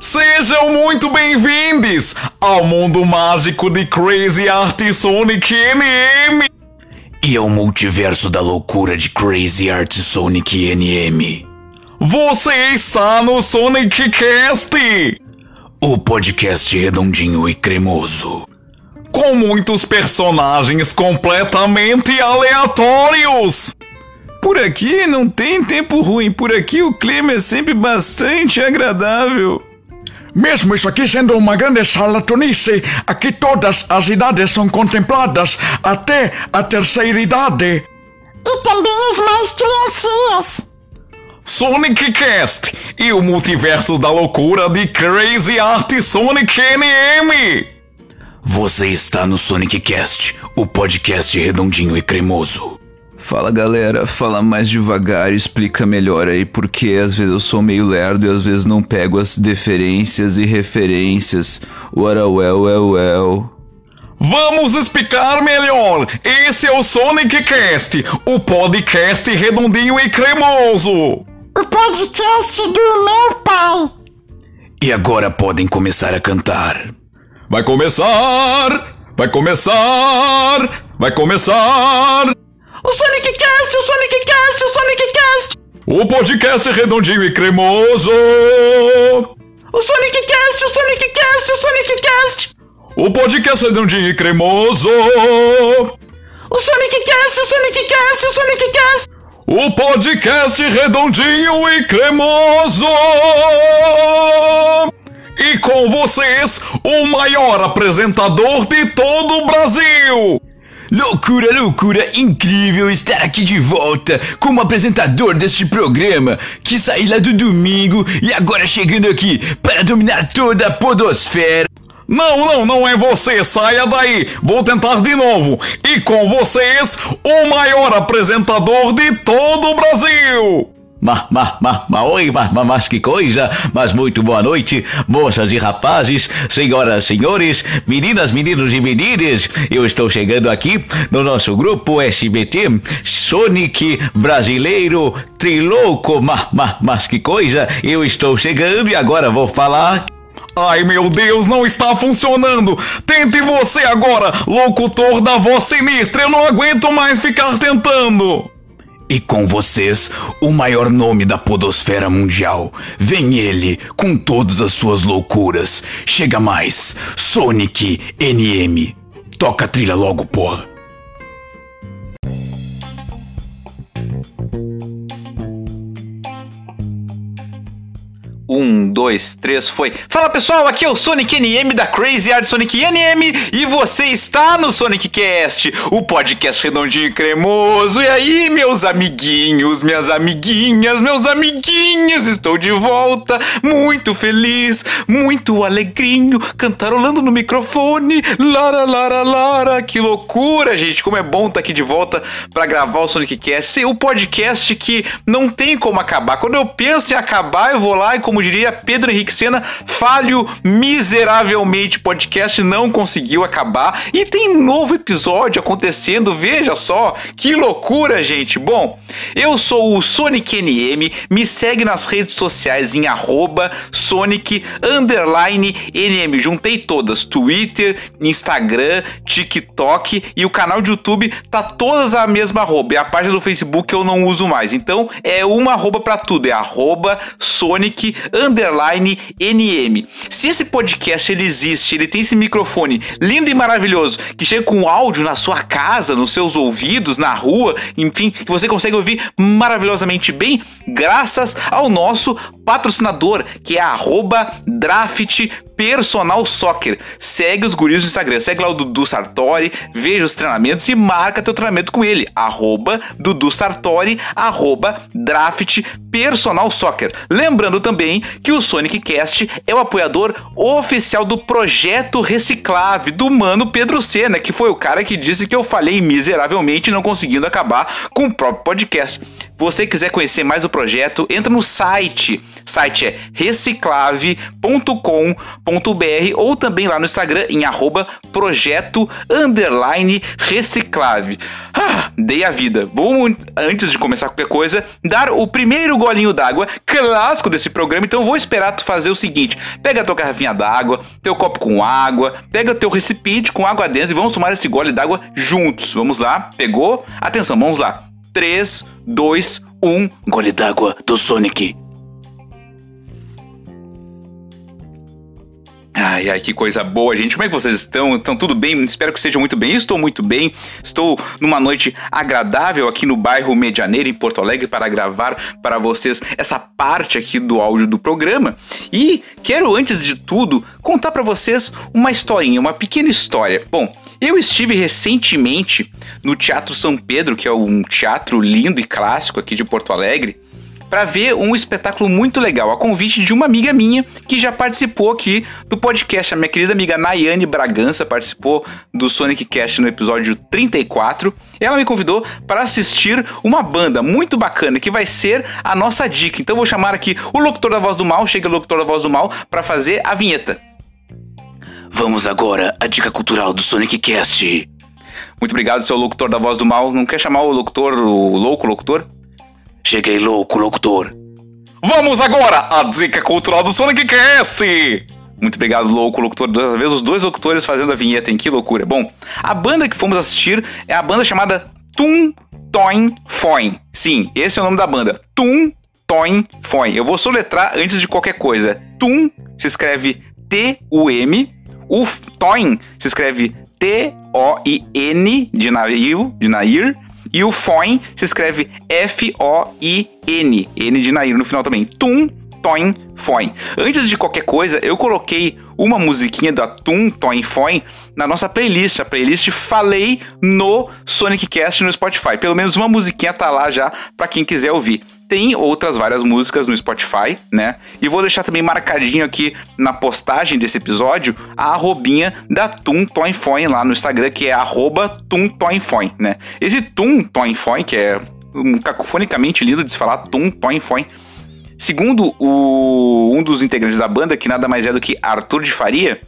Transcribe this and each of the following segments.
Sejam muito bem-vindos ao mundo mágico de Crazy Art Sonic NM e ao multiverso da loucura de Crazy Art Sonic NM. Você está no Sonic Cast, o podcast redondinho e cremoso, com muitos personagens completamente aleatórios. Por aqui não tem tempo ruim, por aqui o clima é sempre bastante agradável. Mesmo isso aqui sendo uma grande salatonice, aqui todas as idades são contempladas, até a terceira idade. E também os mais criancinhas. Sonic Cast e o multiverso da loucura de Crazy Art Sonic NM. Você está no Sonic Cast, o podcast redondinho e cremoso. Fala galera, fala mais devagar, explica melhor aí porque às vezes eu sou meio lerdo e às vezes não pego as deferências e referências. What a well, well, well. Vamos explicar melhor. Esse é o Sonic Cast, o podcast redondinho e cremoso. O podcast do meu pai. E agora podem começar a cantar. Vai começar! Vai começar! Vai começar! O Sonic Cast, o Sonic Cast, o Sonic Cast! O podcast redondinho e cremoso! O Sonic Cast, o Sonic Cast, o Sonic Cast! O podcast redondinho e cremoso! O Sonic Cast, o Sonic Cast, o Sonic Cast! O podcast redondinho e cremoso! E com vocês, o maior apresentador de todo o Brasil! Loucura, loucura, incrível estar aqui de volta como apresentador deste programa que saí lá do domingo e agora chegando aqui para dominar toda a podosfera. Não, não, não é você, saia daí. Vou tentar de novo. E com vocês, o maior apresentador de todo o Brasil. Ma, ma, ma, ma, oi, ma, ma, mas que coisa! Mas muito boa noite, moças e rapazes, senhoras, senhores, meninas, meninos e meninas. Eu estou chegando aqui no nosso grupo SBT Sonic Brasileiro Trilouco. Ma, ma, mas que coisa! Eu estou chegando e agora vou falar Ai meu Deus, não está funcionando! Tente você agora, locutor da voz sinistra! Eu não aguento mais ficar tentando! E com vocês, o maior nome da podosfera mundial. Vem ele, com todas as suas loucuras. Chega mais, Sonic NM. Toca a trilha logo, porra. Um, dois, três, foi. Fala pessoal, aqui é o Sonic NM da Crazy Art Sonic NM e você está no Sonic Cast, o podcast redondinho e cremoso. E aí, meus amiguinhos, minhas amiguinhas, meus amiguinhos, estou de volta, muito feliz, muito alegrinho, cantarolando no microfone. Lara, lara, lara, que loucura, gente, como é bom estar aqui de volta para gravar o Sonic Cast, o podcast que não tem como acabar. Quando eu penso em acabar, eu vou lá e como diria Pedro Henrique Sena, falho miseravelmente. podcast não conseguiu acabar e tem um novo episódio acontecendo. Veja só que loucura, gente. Bom, eu sou o Sonic NM. Me segue nas redes sociais em Sonic NM. Juntei todas: Twitter, Instagram, TikTok e o canal de YouTube tá todas a mesma arroba. E a página do Facebook eu não uso mais. Então é uma arroba para tudo. É arroba Sonic underline NM. Se esse podcast ele existe, ele tem esse microfone lindo e maravilhoso que chega com áudio na sua casa, nos seus ouvidos, na rua, enfim, que você consegue ouvir maravilhosamente bem, graças ao nosso patrocinador, que é arroba draft personal soccer. Segue os guris no Instagram, segue lá o Dudu Sartori, veja os treinamentos e marca teu treinamento com ele. Arroba Dudu Sartori, arroba draft personal soccer. Lembrando também que o Sonic Cast é o apoiador oficial do projeto Reciclave do mano Pedro Sena, que foi o cara que disse que eu falhei miseravelmente não conseguindo acabar com o próprio podcast. Você quiser conhecer mais o projeto, entra no site. O site é reciclave.com.br ou também lá no Instagram em arroba projeto underline reciclave. Ah, dei a vida. Vou, antes de começar qualquer coisa, dar o primeiro golinho d'água clássico desse programa. Então vou esperar tu fazer o seguinte: pega a tua garrafinha d'água, teu copo com água, pega teu recipiente com água dentro e vamos tomar esse gole d'água juntos. Vamos lá? Pegou? Atenção, vamos lá. 3, 2, 1, gole d'água do Sonic. Ai, ai, que coisa boa, gente. Como é que vocês estão? Estão tudo bem? Espero que estejam muito bem. Estou muito bem. Estou numa noite agradável aqui no bairro Medianeira, em Porto Alegre, para gravar para vocês essa parte aqui do áudio do programa. E quero, antes de tudo, contar para vocês uma historinha, uma pequena história. Bom, eu estive recentemente no Teatro São Pedro, que é um teatro lindo e clássico aqui de Porto Alegre para ver um espetáculo muito legal, a convite de uma amiga minha que já participou aqui do podcast. A minha querida amiga Nayane Bragança participou do Sonic Cast no episódio 34. Ela me convidou para assistir uma banda muito bacana que vai ser a nossa dica. Então vou chamar aqui o locutor da Voz do Mal, chega o locutor da Voz do Mal para fazer a vinheta. Vamos agora à dica cultural do Sonic Cast. Muito obrigado, seu locutor da Voz do Mal. Não quer chamar o locutor, o louco locutor? Cheguei louco, locutor. Vamos agora à dica cultural do Sonic Cast! Muito obrigado, louco, locutor. Duas vezes os dois locutores fazendo a vinheta, hein? Que loucura. Bom, a banda que fomos assistir é a banda chamada Tum Toin Foin. Sim, esse é o nome da banda. Tum Toin Foin. Eu vou soletrar antes de qualquer coisa. Tum se escreve T-U-M. O Toin se escreve T-O-I-N de navio, de Nair. E o Foin se escreve F-O-I-N. N de Nair no final também. Tum, Toin, Foin. Antes de qualquer coisa, eu coloquei uma musiquinha da Tum, Toin, Foin na nossa playlist. A playlist Falei no Sonic Cast no Spotify. Pelo menos uma musiquinha tá lá já para quem quiser ouvir. Tem outras várias músicas no Spotify, né? E vou deixar também marcadinho aqui na postagem desse episódio a arrobinha da Tum Toin Foin lá no Instagram, que é arroba Tum Toin Foin, né? Esse Tum Toin Foin, que é um cacofonicamente lindo de se falar, Tum Toin Foin, Segundo o, um dos integrantes da banda, que nada mais é do que Arthur de Faria,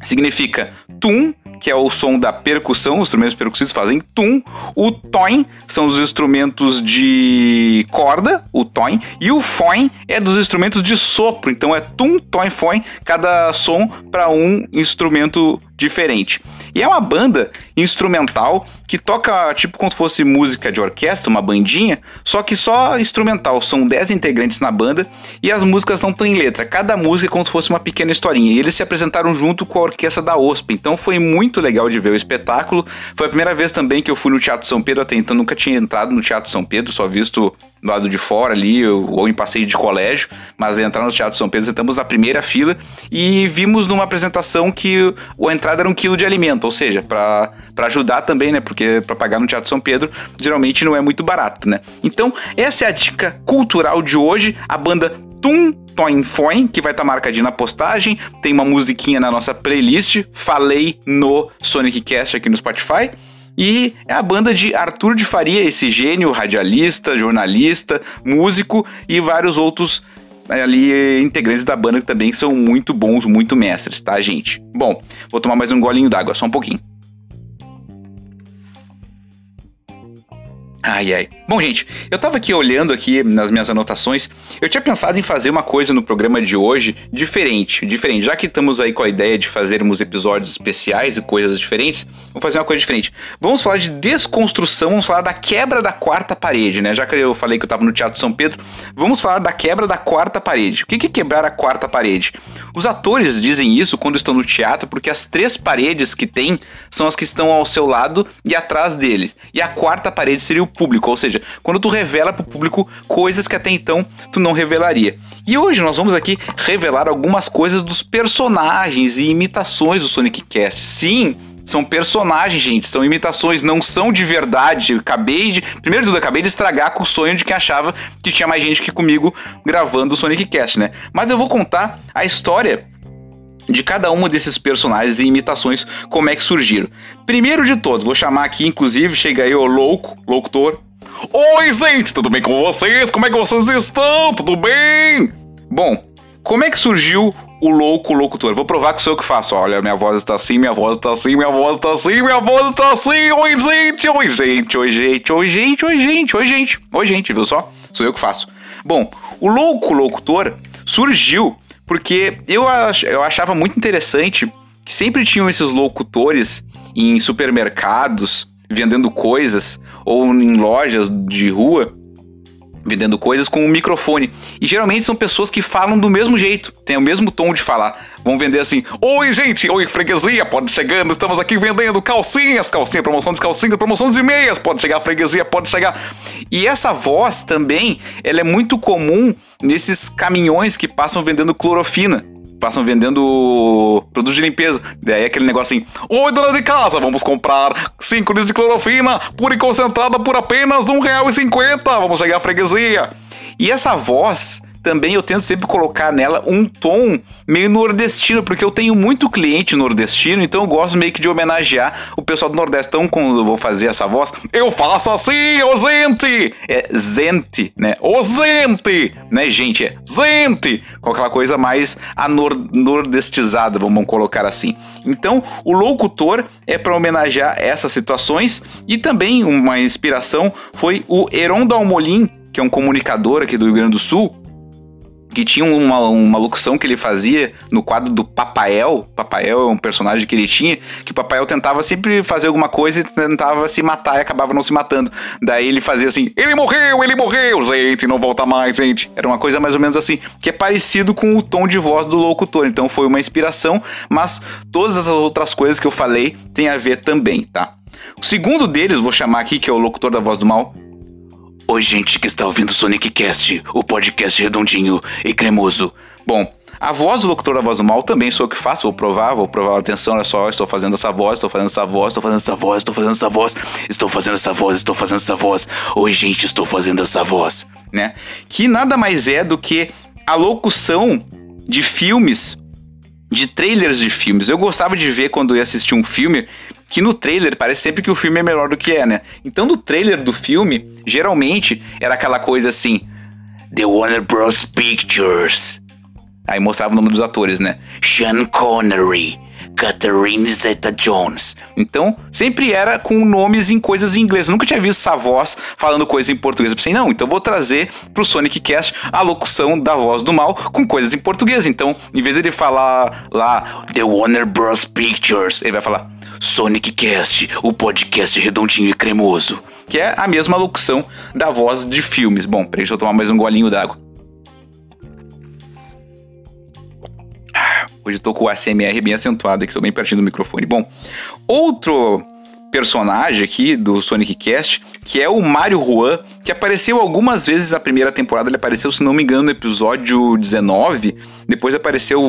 significa tum, que é o som da percussão, os instrumentos percussivos fazem tum, o toin são os instrumentos de corda, o toin, e o foin é dos instrumentos de sopro, então é tum, toin, foin, cada som para um instrumento diferente. E é uma banda instrumental que toca tipo como se fosse música de orquestra, uma bandinha, só que só instrumental. São 10 integrantes na banda e as músicas não têm letra. Cada música é como se fosse uma pequena historinha. E eles se apresentaram junto com a orquestra da OSP. Então foi muito legal de ver o espetáculo. Foi a primeira vez também que eu fui no Teatro São Pedro, até então nunca tinha entrado no Teatro São Pedro, só visto do lado de fora ali, ou em passeio de colégio, mas entrar no Teatro São Pedro, sentamos na primeira fila e vimos numa apresentação que a entrada era um quilo de alimento, ou seja, para ajudar também, né? Porque para pagar no Teatro São Pedro geralmente não é muito barato, né? Então, essa é a dica cultural de hoje, a banda Tum Toin Foin, que vai estar tá marcadinha na postagem, tem uma musiquinha na nossa playlist, falei no Sonic Cast aqui no Spotify. E é a banda de Arthur de Faria, esse gênio, radialista, jornalista, músico e vários outros eh, ali integrantes da banda que também são muito bons, muito mestres, tá, gente? Bom, vou tomar mais um golinho d'água, só um pouquinho. Ai, ai. Bom, gente, eu tava aqui olhando aqui nas minhas anotações, eu tinha pensado em fazer uma coisa no programa de hoje diferente, diferente. Já que estamos aí com a ideia de fazermos episódios especiais e coisas diferentes, vamos fazer uma coisa diferente. Vamos falar de desconstrução, vamos falar da quebra da quarta parede, né? Já que eu falei que eu tava no Teatro São Pedro, vamos falar da quebra da quarta parede. O que é quebrar a quarta parede? Os atores dizem isso quando estão no teatro porque as três paredes que tem são as que estão ao seu lado e atrás deles. E a quarta parede seria o público, ou seja, quando tu revela para o público coisas que até então tu não revelaria. E hoje nós vamos aqui revelar algumas coisas dos personagens e imitações do Sonic Cast. Sim, são personagens, gente, são imitações, não são de verdade. Eu acabei de. Primeiro de tudo, acabei de estragar com o sonho de quem achava que tinha mais gente que comigo gravando o Sonic Cast, né? Mas eu vou contar a história de cada um desses personagens e imitações, como é que surgiram. Primeiro de todos, vou chamar aqui, inclusive, chega aí o louco, locutor, Oi, gente, tudo bem com vocês? Como é que vocês estão? Tudo bem? Bom, como é que surgiu o louco locutor? Vou provar que sou eu que faço. Olha, minha voz está assim, minha voz está assim, minha voz está assim, minha voz está assim. Oi, gente, oi, gente, oi, gente, oi, gente, oi, gente, oi, gente, oi, gente, viu só? Sou eu que faço. Bom, o louco locutor surgiu porque eu, ach, eu achava muito interessante que sempre tinham esses locutores em supermercados vendendo coisas ou em lojas de rua vendendo coisas com um microfone. E geralmente são pessoas que falam do mesmo jeito, têm o mesmo tom de falar. Vão vender assim: Oi, gente, oi, freguesia, pode chegando, estamos aqui vendendo calcinhas, calcinha, promoção de calcinhas, promoção de meias, pode chegar, freguesia, pode chegar. E essa voz também, ela é muito comum nesses caminhões que passam vendendo clorofina passam vendendo produtos de limpeza. Daí aquele negócio assim: Oi, dona de casa, vamos comprar 5 litros de clorofina pura e concentrada por apenas R$1,50. Vamos chegar à freguesia. E essa voz também eu tento sempre colocar nela um tom meio nordestino, porque eu tenho muito cliente nordestino, então eu gosto meio que de homenagear o pessoal do Nordeste. Então, quando eu vou fazer essa voz, eu faço assim, ô gente! É gente, né? Ô gente! Né, gente? É gente! Com aquela coisa mais anor nordestizada, vamos colocar assim. Então, o locutor é para homenagear essas situações e também uma inspiração foi o Heron Dalmolin, que é um comunicador aqui do Rio Grande do Sul, que tinha uma, uma locução que ele fazia no quadro do Papael. Papael é um personagem que ele tinha, que o Papael tentava sempre fazer alguma coisa e tentava se matar e acabava não se matando. Daí ele fazia assim: ele morreu, ele morreu, gente, não volta mais, gente. Era uma coisa mais ou menos assim, que é parecido com o tom de voz do locutor. Então foi uma inspiração, mas todas as outras coisas que eu falei têm a ver também, tá? O segundo deles, vou chamar aqui, que é o locutor da voz do mal, Oi, gente que está ouvindo Sonic Cast, o podcast redondinho e cremoso. Bom, a voz do locutor da voz do mal também sou eu que faço, vou provar, vou provar, atenção, olha só, estou fazendo essa voz, estou fazendo essa voz, estou fazendo essa voz, estou fazendo essa voz, estou fazendo essa voz, estou fazendo essa voz. Oi, gente, estou fazendo essa voz. Né? Que nada mais é do que a locução de filmes, de trailers de filmes. Eu gostava de ver quando ia assistir um filme, que no trailer parece sempre que o filme é melhor do que é, né? Então no trailer do filme, geralmente era aquela coisa assim: The Warner Bros. Pictures. Aí mostrava o nome dos atores, né? Sean Connery. Catherine Zeta-Jones. Então, sempre era com nomes em coisas em inglês. Eu nunca tinha visto essa voz falando coisas em português. Eu pensei, não, então vou trazer pro Sonic Cast a locução da voz do mal com coisas em português. Então, em vez de ele falar lá The Warner Bros. Pictures, ele vai falar Sonic Cast, o podcast redondinho e cremoso. Que é a mesma locução da voz de filmes. Bom, peraí, deixa eu tomar mais um golinho d'água. Hoje eu tô com o ASMR bem acentuado aqui, tô bem pertinho do microfone. Bom, outro personagem aqui do Sonic Cast, que é o Mario Juan, que apareceu algumas vezes na primeira temporada, ele apareceu, se não me engano, no episódio 19, depois apareceu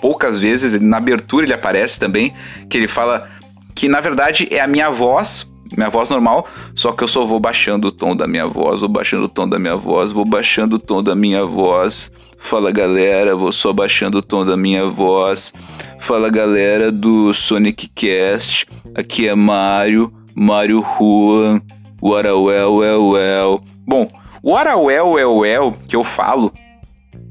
poucas vezes, na abertura ele aparece também, que ele fala que na verdade é a minha voz, minha voz normal, só que eu só vou baixando o tom da minha voz, vou baixando o tom da minha voz, vou baixando o tom da minha voz. Fala galera, vou só baixando o tom da minha voz. Fala galera do Sonic Cast, aqui é Mario, Mario Juan, What well, well, well. Bom, What well, well, well que eu falo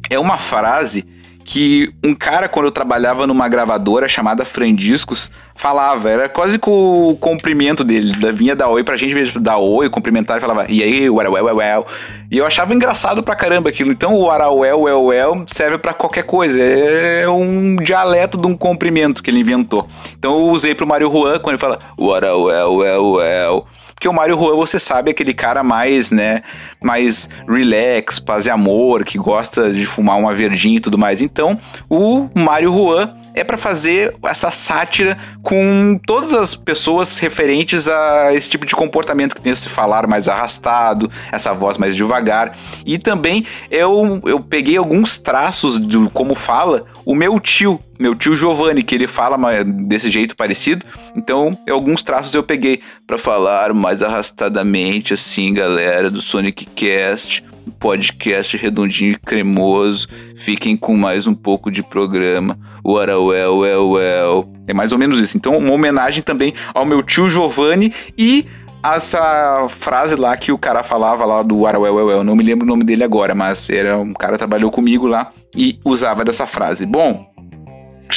é uma frase que um cara, quando eu trabalhava numa gravadora chamada Frandiscos, falava, era quase com o cumprimento dele, vinha dar oi pra gente, dar oi, cumprimentar e falava, e aí, well, well, well. E eu achava engraçado pra caramba aquilo. Então o Arauel, well, well serve para qualquer coisa. É um dialeto de um cumprimento que ele inventou. Então eu usei pro Mario Juan quando ele fala, Arauel, well, well. Porque o Mario Juan, você sabe, é aquele cara mais, né, mais relax, paz e amor, que gosta de fumar uma verdinha e tudo mais. Então, o Mario Juan é para fazer essa sátira com todas as pessoas referentes a esse tipo de comportamento que tem esse falar mais arrastado, essa voz mais devagar. E também eu, eu peguei alguns traços de como fala o meu tio, meu tio Giovanni, que ele fala desse jeito parecido. Então, alguns traços eu peguei para falar mais arrastadamente assim, galera do Sonic Cast podcast redondinho e cremoso. Fiquem com mais um pouco de programa. Ora, well, well, well. É mais ou menos isso. Então, uma homenagem também ao meu tio Giovanni e essa frase lá que o cara falava lá do Arauel, não me lembro o nome dele agora, mas era um cara que trabalhou comigo lá e usava dessa frase. Bom,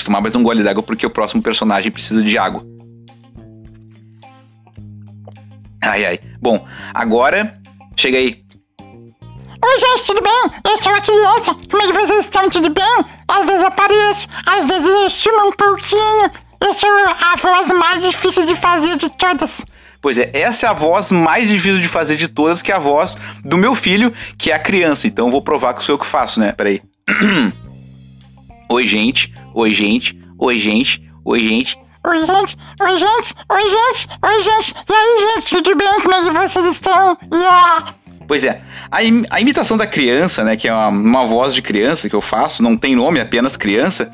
eu tomar mais um gole d'água porque o próximo personagem precisa de água. Ai, ai. Bom, agora, chega aí. Oi, gente, tudo bem? Eu sou a criança. Como é que vocês estão? Tudo bem? Às vezes eu apareço, às vezes eu sumo um pouquinho. Eu sou a voz mais difícil de fazer de todas. Pois é, essa é a voz mais difícil de fazer de todas, que é a voz do meu filho, que é a criança. Então eu vou provar que sou eu que faço, né? Peraí. oi, gente. Oi, gente. Oi, gente. Oi, gente. Oi, gente. Oi, gente. Oi, gente. Oi, gente. E aí, gente, tudo bem? Como é que vocês estão? Yeah. Pois é, a, im a, imitação da criança, né, que é uma, uma voz de criança que eu faço, não tem nome, apenas criança,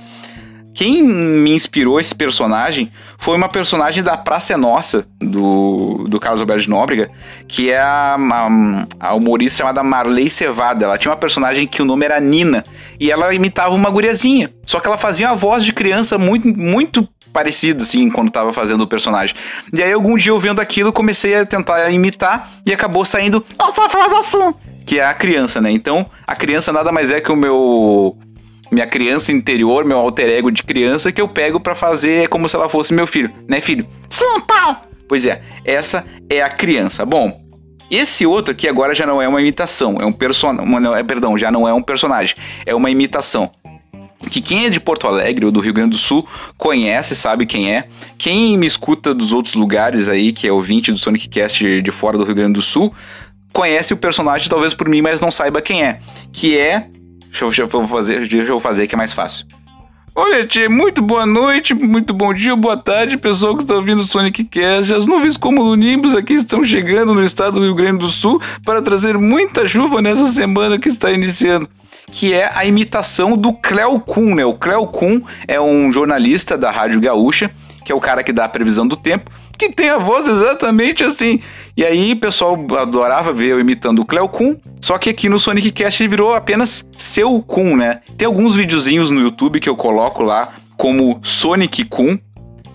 quem me inspirou esse personagem foi uma personagem da Praça é Nossa, do, do Carlos Alberto de Nóbrega, que é a, a, a, humorista chamada Marley Cevada. Ela tinha uma personagem que o nome era Nina, e ela imitava uma guriazinha. Só que ela fazia uma voz de criança muito, muito parecida, assim, quando tava fazendo o personagem. E aí, algum dia eu vendo aquilo, comecei a tentar imitar, e acabou saindo... Essa voz assim! Que é a criança, né? Então, a criança nada mais é que o meu minha criança interior, meu alter ego de criança que eu pego para fazer como se ela fosse meu filho, né, filho? Sim, pai. Pois é, essa é a criança. Bom, esse outro aqui agora já não é uma imitação, é um personagem, é, perdão, já não é um personagem, é uma imitação. Que quem é de Porto Alegre ou do Rio Grande do Sul conhece, sabe quem é. Quem me escuta dos outros lugares aí, que é ouvinte do Sonic Cast de fora do Rio Grande do Sul, conhece o personagem talvez por mim, mas não saiba quem é. Que é Deixa eu, fazer, deixa eu fazer que é mais fácil. Olha, Tchê, muito boa noite, muito bom dia, boa tarde, pessoal que está ouvindo o Sonic Cast. As nuvens como Nimbus aqui estão chegando no estado do Rio Grande do Sul para trazer muita chuva nessa semana que está iniciando. Que é a imitação do Cleo Kuhn, né? O Cleo Kuhn é um jornalista da Rádio Gaúcha, que é o cara que dá a previsão do tempo, que tem a voz exatamente assim. E aí o pessoal adorava ver eu imitando o Cleo Kuhn, só que aqui no Sonic Cast ele virou apenas seu Kuhn, né? Tem alguns videozinhos no YouTube que eu coloco lá como Sonic Kuhn,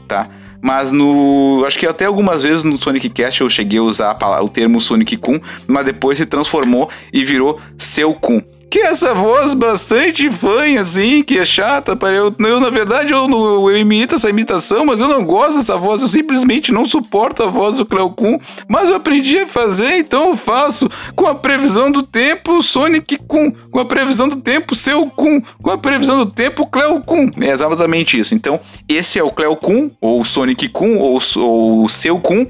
tá? Mas no. Acho que até algumas vezes no Sonic Cast eu cheguei a usar o termo Sonic Kun, mas depois se transformou e virou seu Kun que essa voz bastante fanha, assim, que é chata. Eu, eu na verdade, eu, eu, imito essa imitação, mas eu não gosto dessa voz. Eu simplesmente não suporto a voz do Cleo Kuhn. Mas eu aprendi a fazer, então eu faço com a previsão do tempo Sonic Kuhn. Com a previsão do tempo Seu Kuhn. Com a previsão do tempo Cleo Kuhn. É exatamente isso. Então, esse é o Cleo Kuhn, ou Sonic Kuhn, ou, ou Seu Kuhn.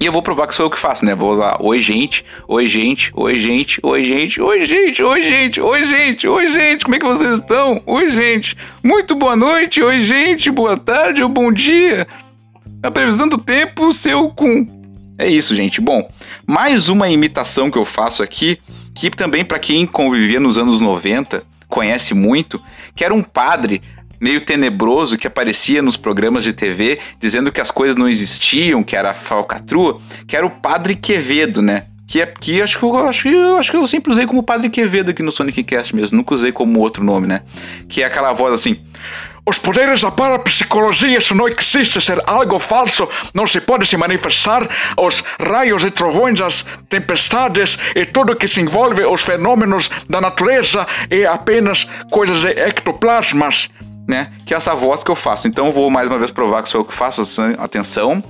E eu vou provar que sou eu que faço, né? Vou usar oi, gente, oi, gente, oi, gente, oi, gente, oi, gente, oi, gente, oi, gente, oi, gente, como é que vocês estão? Oi, gente, muito boa noite, oi, gente, boa tarde ou bom dia. A previsão do tempo, seu com. É isso, gente. Bom, mais uma imitação que eu faço aqui, que também para quem convivia nos anos 90 conhece muito, que era um padre meio tenebroso que aparecia nos programas de TV dizendo que as coisas não existiam, que era falcatrua, que era o Padre Quevedo, né? Que é que acho que eu acho que eu acho que eu sempre usei como Padre Quevedo aqui no Sonic Cast mesmo, nunca usei como outro nome, né? Que é aquela voz assim: Os poderes da parapsicologia isso não existe ser algo falso, não se pode se manifestar os raios e trovões, as tempestades e tudo que se envolve os fenômenos da natureza é apenas coisas de ectoplasmas né? Que é essa voz que eu faço. Então eu vou mais uma vez provar que sou eu que faço. Atenção.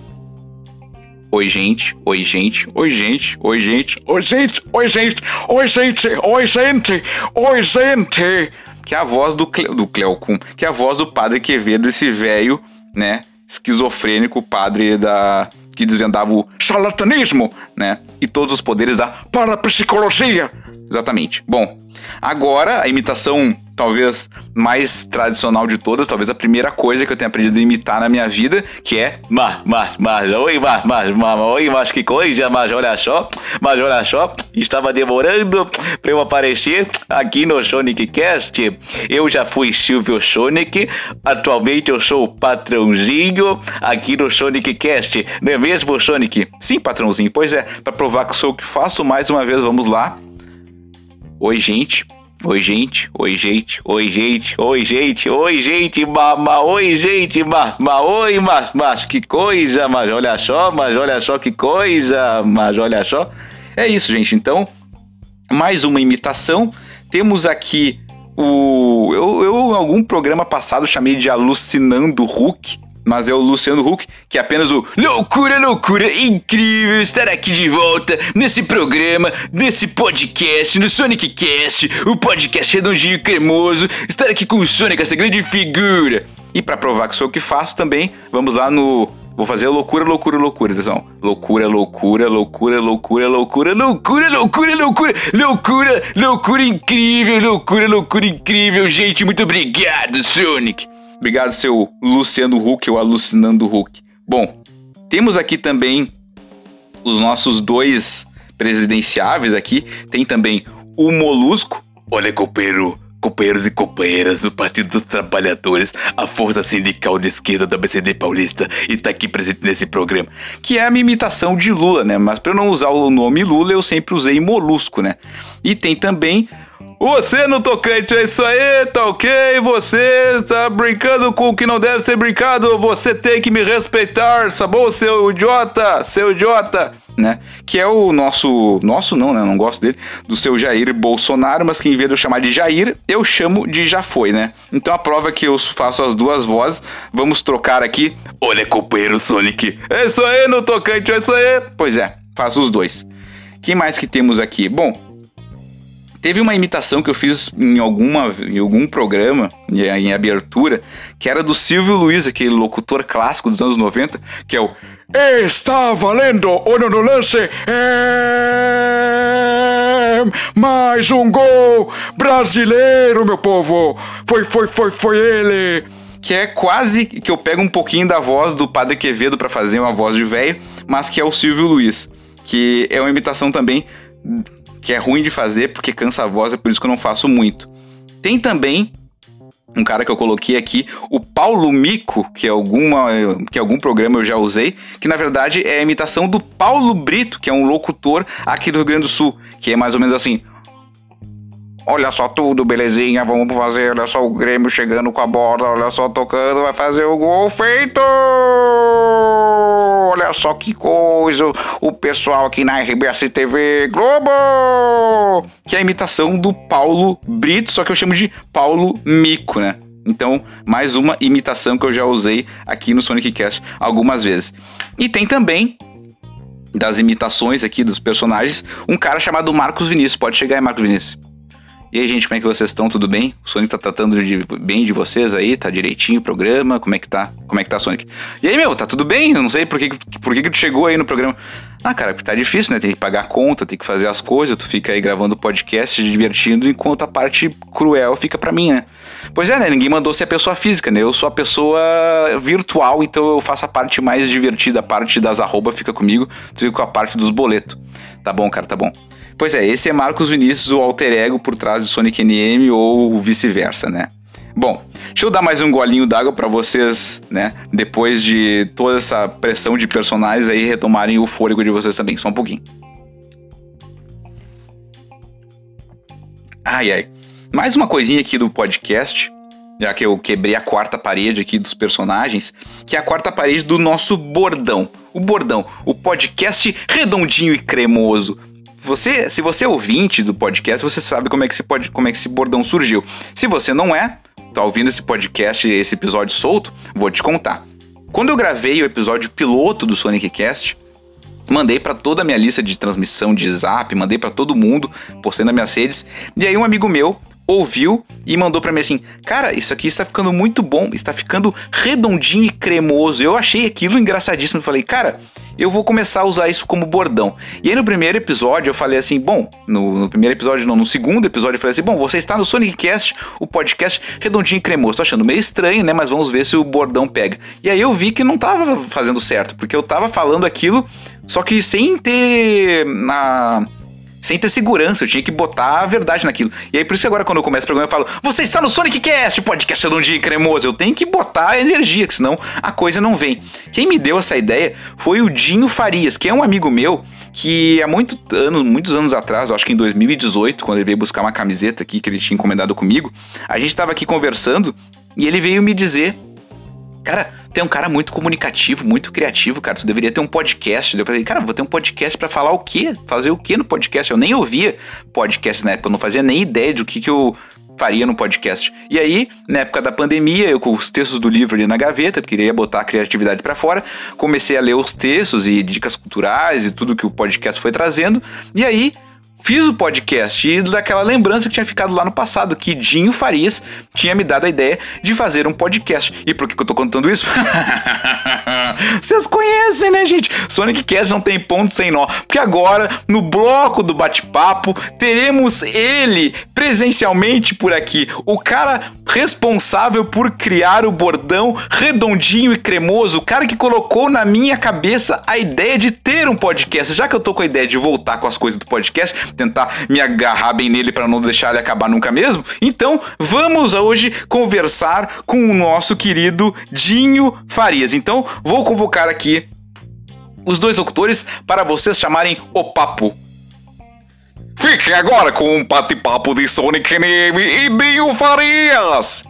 Oi, gente. Oi, gente. Oi, gente. Oi, gente. Oi, gente. Oi, gente. Oi, gente. Oi, gente. Oi, gente. Que é a voz do, Cle... do Cleocum. Que é a voz do padre Quevedo, esse velho, né? Esquizofrênico, padre da. Que desvendava o charlatanismo, né? E todos os poderes da parapsicologia. Exatamente. Bom, agora a imitação talvez mais tradicional de todas, talvez a primeira coisa que eu tenho aprendido a imitar na minha vida, que é mas, mas, mas, oi, mas, mas, mas, oi, mas que coisa, mas olha só, mas olha só, estava demorando para eu aparecer aqui no Sonic Cast. Eu já fui Silvio Sonic, atualmente eu sou o patrãozinho aqui no Sonic Cast, não é mesmo, Sonic? Sim, patrãozinho. Pois é, para provar que sou o que faço, mais uma vez vamos lá. Oi, gente. Oi, gente, oi, gente, oi, gente, oi, gente, oi, gente, mama, oi, gente, mama, oi, mas, mas que coisa, mas olha só, mas olha só que coisa, mas olha só. É isso, gente, então, mais uma imitação. Temos aqui o. Eu, eu em algum programa passado chamei de Alucinando Hulk, mas é o Luciano Huck, que é apenas o loucura, loucura, incrível estar aqui de volta nesse programa, nesse podcast, no Sonic Cast, o podcast redondinho e cremoso, estar aqui com o Sonic, essa grande figura. E para provar que sou eu que faço também, vamos lá no Vou fazer loucura, loucura, loucura, atenção. Loucura, loucura, loucura, loucura, loucura, loucura, loucura, loucura, loucura, loucura incrível, loucura, loucura incrível, gente. Muito obrigado, Sonic. Obrigado, seu Luciano Huck ou Alucinando Huck. Bom, temos aqui também os nossos dois presidenciáveis aqui. Tem também o Molusco. Olha, copeiro, companheiros e companheiras do Partido dos Trabalhadores, a força sindical de esquerda da BCD Paulista, e tá aqui presente nesse programa. Que é a minha imitação de Lula, né? Mas para não usar o nome Lula, eu sempre usei Molusco, né? E tem também você no tocante, é isso aí, tá ok? Você tá brincando com o que não deve ser brincado, você tem que me respeitar, tá bom, seu idiota, seu idiota, né? Que é o nosso, nosso não, né? Não gosto dele, do seu Jair Bolsonaro, mas que em vez de eu chamar de Jair, eu chamo de já foi, né? Então a prova é que eu faço as duas vozes, vamos trocar aqui. Olha, companheiro Sonic, é isso aí no tocante, é isso aí. Pois é, faço os dois. Quem mais que temos aqui? Bom, Teve uma imitação que eu fiz em, alguma, em algum programa, em abertura, que era do Silvio Luiz, aquele locutor clássico dos anos 90, que é o Está valendo o no lance. É... Mais um gol brasileiro, meu povo. Foi, foi, foi, foi ele. Que é quase que eu pego um pouquinho da voz do Padre Quevedo para fazer uma voz de velho, mas que é o Silvio Luiz. Que é uma imitação também que é ruim de fazer porque cansa a voz, é por isso que eu não faço muito. Tem também um cara que eu coloquei aqui, o Paulo Mico, que, é alguma, que algum programa eu já usei, que na verdade é a imitação do Paulo Brito, que é um locutor aqui do Rio Grande do Sul, que é mais ou menos assim. Olha só tudo, belezinha, vamos fazer, olha só o Grêmio chegando com a bola, olha só tocando, vai fazer o gol feito! Olha só que coisa, o pessoal aqui na RBS TV Globo! Que é a imitação do Paulo Brito, só que eu chamo de Paulo Mico, né? Então, mais uma imitação que eu já usei aqui no Sonic Cast algumas vezes. E tem também das imitações aqui dos personagens, um cara chamado Marcos Vinícius. Pode chegar aí, Marcos Vinícius. E aí, gente, como é que vocês estão? Tudo bem? O Sonic tá tratando de, bem de vocês aí? Tá direitinho o programa? Como é que tá? Como é que tá, Sonic? E aí, meu, tá tudo bem? Eu não sei por que, por que, que tu chegou aí no programa. Ah, cara, porque tá difícil, né? Tem que pagar a conta, tem que fazer as coisas, tu fica aí gravando podcast, se divertindo, enquanto a parte cruel fica pra mim, né? Pois é, né? Ninguém mandou ser a pessoa física, né? Eu sou a pessoa virtual, então eu faço a parte mais divertida, a parte das arroba fica comigo, tu fica com a parte dos boletos. Tá bom, cara, tá bom. Pois é, esse é Marcos Vinícius, o alter ego por trás de Sonic NM ou vice-versa, né? Bom, deixa eu dar mais um golinho d'água para vocês, né? Depois de toda essa pressão de personagens aí retomarem o fôlego de vocês também, só um pouquinho. Ai ai. Mais uma coisinha aqui do podcast, já que eu quebrei a quarta parede aqui dos personagens, que é a quarta parede do nosso bordão. O bordão, o podcast redondinho e cremoso você, se você é ouvinte do podcast, você sabe como é que esse, pod, como é que esse bordão surgiu. Se você não é, tá ouvindo esse podcast, esse episódio solto, vou te contar. Quando eu gravei o episódio piloto do Sonic Cast, mandei para toda a minha lista de transmissão de Zap, mandei para todo mundo, postei nas minhas redes, e aí um amigo meu ouviu e mandou para mim assim: "Cara, isso aqui está ficando muito bom, está ficando redondinho e cremoso". Eu achei aquilo engraçadíssimo, eu falei: "Cara, eu vou começar a usar isso como bordão". E aí no primeiro episódio eu falei assim: "Bom, no, no primeiro episódio não, no segundo episódio eu falei assim: "Bom, você está no Sonic Cast, o podcast redondinho e cremoso". Tô achando meio estranho, né, mas vamos ver se o bordão pega. E aí eu vi que não tava fazendo certo, porque eu tava falando aquilo, só que sem ter na sem ter segurança, eu tinha que botar a verdade naquilo. E aí por isso agora quando eu começo o programa eu falo: "Você está no Sonic Cast, podcast redondinho e cremoso". Eu tenho que botar a energia, que senão a coisa não vem. Quem me deu essa ideia foi o Dinho Farias, que é um amigo meu que há muito anos, muitos anos atrás, acho que em 2018, quando ele veio buscar uma camiseta aqui que ele tinha encomendado comigo, a gente estava aqui conversando e ele veio me dizer Cara, tu é um cara muito comunicativo, muito criativo, cara. Tu deveria ter um podcast. Eu falei, cara, vou ter um podcast para falar o quê? Fazer o quê no podcast? Eu nem ouvia podcast na época, eu não fazia nem ideia do que, que eu faria no podcast. E aí, na época da pandemia, eu com os textos do livro ali na gaveta, queria botar a criatividade para fora, comecei a ler os textos e dicas culturais e tudo que o podcast foi trazendo. E aí, fiz o podcast e daquela lembrança que tinha ficado lá no passado, que Dinho Farias tinha me dado a ideia de fazer um podcast. E por que, que eu tô contando isso? Vocês conhecem, né, gente? Sonic Cast não tem ponto sem nó. Porque agora, no bloco do bate-papo, teremos ele presencialmente por aqui. O cara responsável por criar o bordão redondinho e cremoso. O cara que colocou na minha cabeça a ideia de ter um podcast. Já que eu tô com a ideia de voltar com as coisas do podcast, tentar me agarrar bem nele para não deixar ele acabar nunca mesmo. Então, vamos hoje conversar com o nosso querido Dinho Farias. Então, vou convocar aqui os dois locutores para vocês chamarem o papo. Fiquem agora com um bate-papo de Sonic NM e Dinho Farias.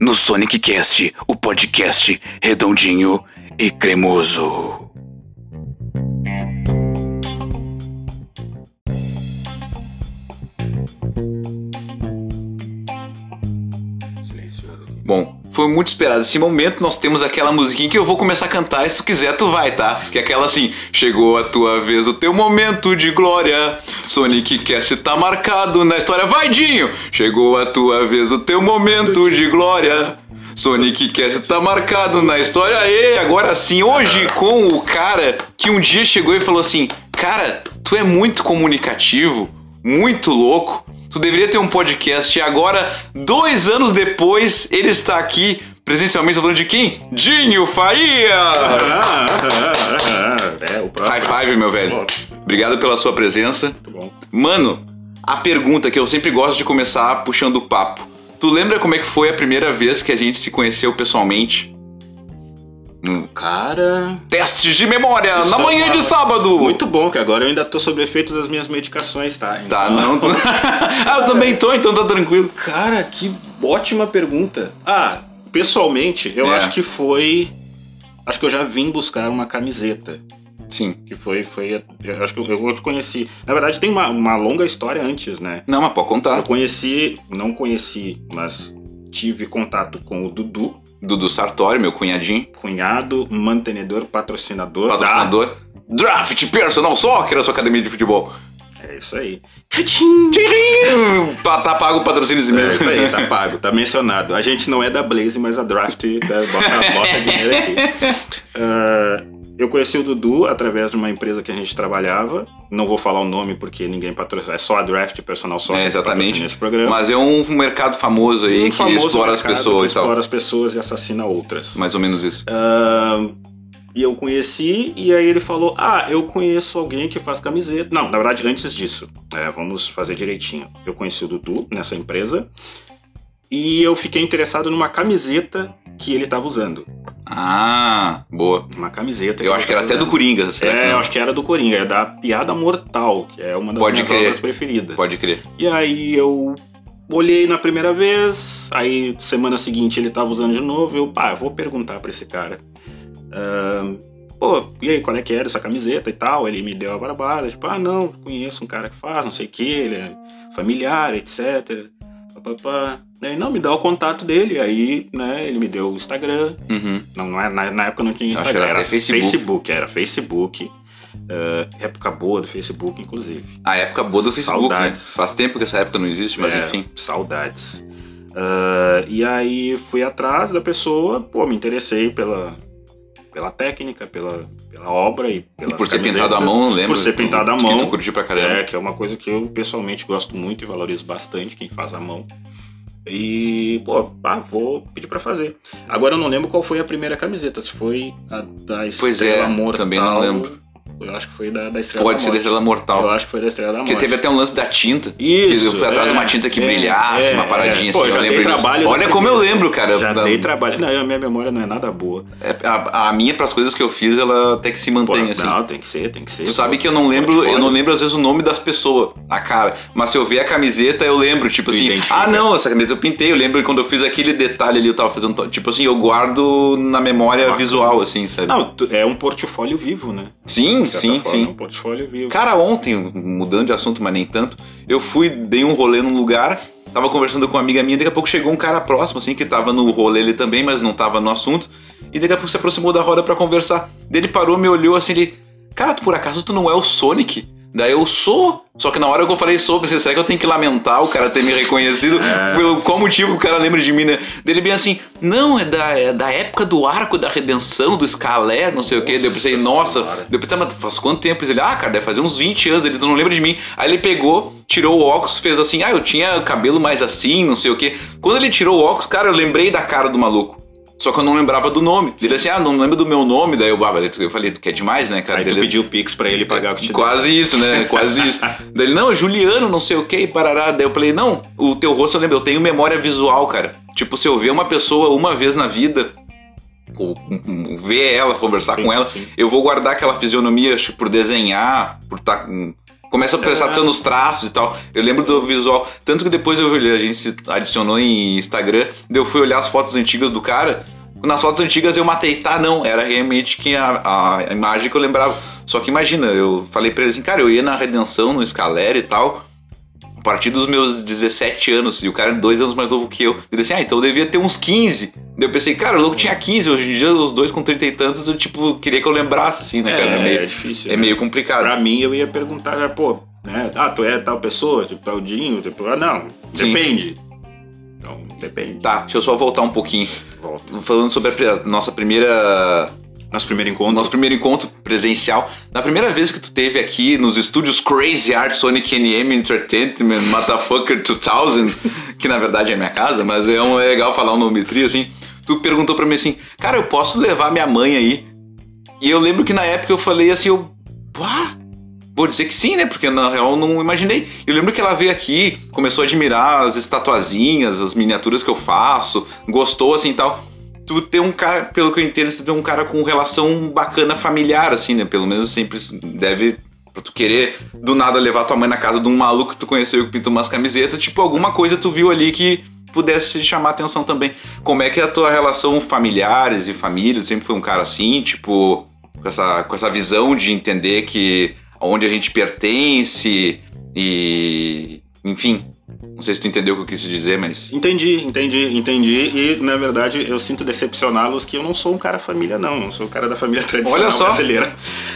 No Sonic Cast, o podcast redondinho e cremoso. Foi muito esperado. Esse momento nós temos aquela musiquinha que eu vou começar a cantar. E se tu quiser, tu vai, tá? Que é aquela assim: Chegou a tua vez, o teu momento de glória. Sonic Cast tá marcado na história. Vai, Dinho! Chegou a tua vez, o teu momento de glória. Sonic Cast tá marcado na história. Aê, agora sim, hoje com o cara que um dia chegou e falou assim: Cara, tu é muito comunicativo, muito louco. Tu deveria ter um podcast. E agora, dois anos depois, ele está aqui presencialmente falando de quem? Dinho Faria! É, o próprio. High five, meu velho. Obrigado pela sua presença. Muito bom. Mano, a pergunta que eu sempre gosto de começar puxando o papo. Tu lembra como é que foi a primeira vez que a gente se conheceu pessoalmente? Cara. Teste de memória, Isso na manhã é de sábado! Muito bom, que agora eu ainda tô sob efeito das minhas medicações, tá? Tá, Então- não. ah, eu também tô, então tá tranquilo. Cara, que ótima pergunta. Ah, pessoalmente, eu É. acho que foi. Acho que eu já vim buscar uma camiseta. Sim. Que foi. foi eu acho que eu, eu te conheci. Na verdade, tem uma, uma longa história antes, né? Não, mas pode contar. Eu conheci. Não conheci, mas tive contato com o Dudu, Dudu Sartori, meu cunhadinho, cunhado, mantenedor, patrocinador. da- patrocinador. Draft Personal Soccer, a sua academia de futebol. É isso aí. Tá, tá pago o patrocínio de É mesmo. isso aí, tá pago, tá mencionado. A gente não é da Blaze, mas a Draft da, bota, bota dinheiro aqui. Ah, eu conheci o Dudu através de uma empresa que a gente trabalhava. Não vou falar o nome porque ninguém patrocina. É só a Draft Personal Soccer É, que exatamente. patrocina esse programa. Mas é um mercado famoso aí Um que famoso explora as pessoas que e tal. explora as pessoas e assassina outras. Mais ou menos isso. Ah, e eu conheci, e aí ele falou: Ah, eu conheço alguém que faz camiseta. Não, na verdade, antes disso, é, vamos fazer direitinho. Eu conheci o Dudu nessa empresa, e eu fiquei interessado numa camiseta que ele estava usando. Ah, boa. Uma camiseta. Eu ele acho que era até do. Coringa. que É, eu acho que era do Coringa, é da Piada Mortal, que é uma das Pode minhas crer. obras preferidas. Pode crer. E aí eu olhei na primeira vez, aí semana seguinte ele tava usando de novo, eu, pá, eu vou perguntar pra esse cara. Ahn, Pô, e aí, qual é que era essa camiseta e tal? Ele me deu a barbada, tipo, ah, não, conheço um cara que faz, não sei o que, ele é familiar, etc. Papapá. Aí, não, me dá o contato dele, aí, né, ele me deu o Instagram. Uhum. Não, é, na, na época não tinha que Instagram, era era, Facebook. Facebook, era Facebook. Ah, época boa do Facebook, inclusive. A época boa do Facebook. Né? Saudades. Faz tempo que essa época não existe, mas É, enfim. Saudades. Ah, e aí fui atrás da pessoa, pô, me interessei pela, pela técnica, pela, pela obra e E pelas por ser pintado à mão, lembra? Por ser pintado à que mão. tu curtiu pra caramba. É, que é uma coisa que eu pessoalmente gosto muito e valorizo bastante, quem faz à mão. E, pô, ah, vou pedir pra fazer. Agora eu não lembro qual foi a primeira camiseta, se foi a da Pois Estrela é, Mortal. também não lembro. Eu acho que foi da, da Estrela Pode da ser da. Estrela Mortal. Eu acho que foi da Estrela da Morte. Porque teve até um lance da tinta. Isso, Que eu fui atrás é, de uma tinta que é, brilhasse, é, uma paradinha é. assim. Pô, eu já dei lembro disso. trabalho Olha como eu lembro, cara. Já da- dei trabalho. Não, a minha memória não é nada boa. É, a, a minha, pras coisas que eu fiz, ela até que se Pô, mantém, assim. Não, tem que ser, tem que ser. Tu sabe pô. que eu não lembro, eu não lembro às vezes o nome das pessoas, a cara. Mas se eu ver a camiseta, eu lembro, tipo Tu assim, identifica. ah não, essa camiseta eu pintei, eu lembro quando eu fiz aquele detalhe ali, eu tava fazendo, tipo assim, eu guardo na memória Bacana. visual, assim, sabe? Não, é um portfólio vivo, né? sim, Certa sim, forma, sim. É um portfólio vivo. Cara, ontem, mudando de assunto, mas nem tanto, eu fui, dei um rolê num lugar, tava conversando com uma amiga minha, daqui a pouco chegou um cara próximo, assim, que tava no rolê ele também, mas não tava no assunto, e daqui a pouco se aproximou da roda pra conversar. Daí ele parou, me olhou assim, ele, cara, tu por acaso tu não é o Sonic? Daí eu sou. Só que na hora que eu falei sou, pensei, será que eu tenho que lamentar o cara ter me reconhecido? Pelo qual motivo o cara lembra de mim, né? Daí ele bem assim, não, é da, é da época do arco da redenção, do Scaler, não sei o quê. Daí eu pensei, Nossa nossa, Senhora. Daí eu pensei, mas faz quanto tempo? Ele, ah, cara, deve fazer uns 20 anos, ele não lembra de mim. Aí ele pegou, tirou o óculos, fez assim, ah, eu tinha cabelo mais assim, não sei o quê. Quando ele tirou o óculos, cara, eu lembrei da cara do maluco. Só que eu não lembrava do nome. Ele assim, ah, não lembro do meu nome. Daí eu, ah, eu falei, tu quer demais, né, cara? Aí tu ele- pediu o Pix pra ele pagar o que te deu. Quase isso, né? Quase isso. Daí ele, não, é Juliano, não sei o que, parará. Daí eu falei, não, o teu rosto eu lembro, eu tenho memória visual, cara. Tipo, se eu ver uma pessoa uma vez na vida, ou hum, ver ela, conversar Sim, com ela, sim. eu vou guardar aquela fisionomia acho, por desenhar, por estar. Começa a prestar É. atenção nos traços e tal. Eu lembro do visual. Tanto que depois eu olhei, a gente se adicionou em Instagram, eu fui olhar as fotos antigas do cara. Nas fotos antigas eu matei, tá? Não, era realmente que a, a imagem que eu lembrava. Só que imagina, eu falei pra ele assim, cara, eu ia na Redenção, no Scalera e tal, partir dos meus 17 anos, e o cara é dois anos mais novo que eu. Ele disse, ah, então eu devia ter uns 15. Daí eu pensei, cara, o louco tinha 15, hoje em dia os dois com 30 e tantos, eu tipo, queria que eu lembrasse, assim, né, cara? É, É meio, é difícil. é né? meio complicado. Pra mim, eu ia perguntar, né, pô, né? Ah, tu é tal pessoa, tipo, tal Dinho, tipo, ah, não, Sim. depende. Então, depende. Tá, deixa eu só voltar um pouquinho. Volta. Falando sobre a nossa primeira Nosso primeiro encontro. nosso primeiro encontro presencial. Na primeira vez que tu teve aqui nos estúdios Crazy Art Sonic NM Entertainment Motherfucker 2000, que na verdade é minha casa, mas é um é legal falar o nome tri assim. Tu perguntou pra mim assim, cara, eu posso levar minha mãe aí? E eu lembro que na época eu falei assim, eu, vou dizer que sim, né? Porque na real eu não imaginei. Eu lembro que ela veio aqui, começou a admirar as estatuazinhas, as miniaturas que eu faço, gostou assim e tal tu tem um cara, pelo que eu entendo, tu tem um cara com relação bacana familiar, assim, né? Pelo menos sempre deve. Pra tu querer do nada levar tua mãe na casa de um maluco que tu conheceu que pintou umas camisetas, tipo, alguma coisa tu viu ali que pudesse chamar atenção também. Como é que é a tua relação familiares e família? Tu sempre foi um cara assim, tipo, com essa, com essa visão de entender que onde a gente pertence e. Enfim. Não sei se tu entendeu o que eu quis dizer, mas. Entendi, entendi, entendi. E, na verdade, eu sinto decepcioná-los que eu não sou um cara família, não. Eu sou o cara da família tradicional Olha só. brasileira.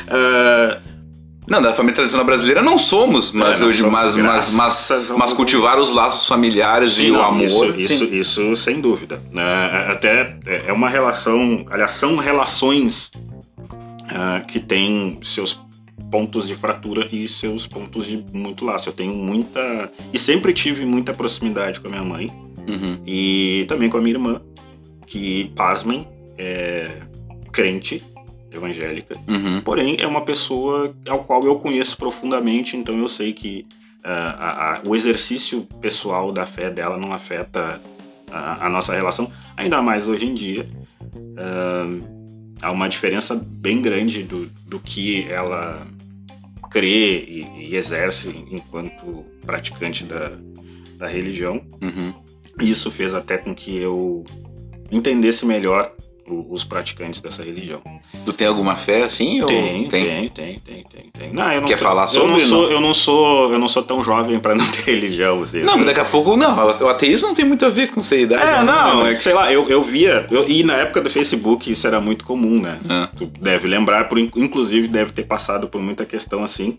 Ah, Não, da família tradicional brasileira não somos, mas, É, não hoje, somos, mas, mas, mas, mas cultivar os laços familiares sim, e o não, amor. Isso, isso, isso sem dúvida. Ah, até é uma relação. Aliás, são relações ah, que têm seus pontos de fratura e seus pontos de muito laço. Eu tenho muita. E sempre tive muita proximidade com a minha mãe. Uhum. E também com a minha irmã, que, pasmem, é crente, evangélica. Uhum. Porém, é uma pessoa ao qual eu conheço profundamente, então eu sei que ah, a- a- o exercício pessoal da fé dela não afeta a, a nossa relação, ainda mais hoje em dia. Ah, há uma diferença bem grande do, do que ela crê e, e exerce enquanto praticante da, da religião. Uhum. Isso fez até com que eu entendesse melhor os praticantes dessa religião. Tu tem alguma fé assim? Ou Tem, tem, tem, tem, tem, tem. Não, eu não Quer falar eu sobre, Não sou, não? eu não sou, eu não sou tão jovem pra não ter religião, assim. Não, mas daqui a pouco. Não, o ateísmo não tem muito a ver com ser idade. É, né? não, é que sei lá, eu, eu via, eu- e na época do Facebook isso era muito comum, né? É. Tu deve lembrar, por, in- inclusive deve ter passado por muita questão assim.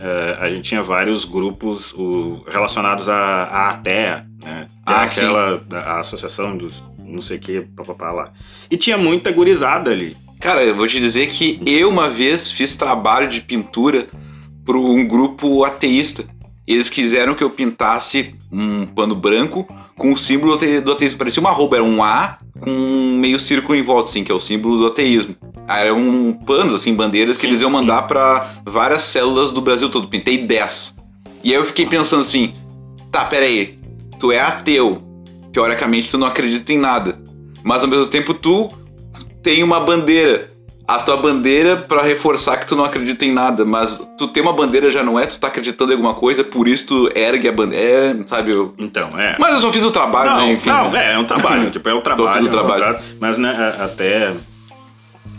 É, a gente tinha vários grupos o- relacionados à, à ATEA, né? Ah, aquela a associação dos não sei o que, papapá lá. E tinha muita gurizada ali. Cara, eu vou te dizer que eu uma vez fiz trabalho de pintura para um grupo ateísta. Eles quiseram que eu pintasse um pano branco com o símbolo do ateísmo. Parecia uma arroba, era um A com um meio círculo em volta, assim, que é o símbolo do ateísmo. Aí eram um panos, assim, bandeiras que Sim, eles iam mandar pra várias células do Brasil todo. Pintei 10. E aí eu fiquei pensando assim, tá, peraí, tu é ateu. Teoricamente tu não acredita em nada. Mas ao mesmo tempo tu tem uma bandeira. A tua bandeira pra reforçar que tu não acredita em nada, mas tu tem uma bandeira já não é, tu tá acreditando em alguma coisa, por isso tu ergue a bandeira, é, sabe? Eu... Então, é. Mas eu só fiz o trabalho, não, né? Enfim. não, é, é um trabalho, tipo, é um trabalho. fiz o é um trabalho. contrato, mas, né, até.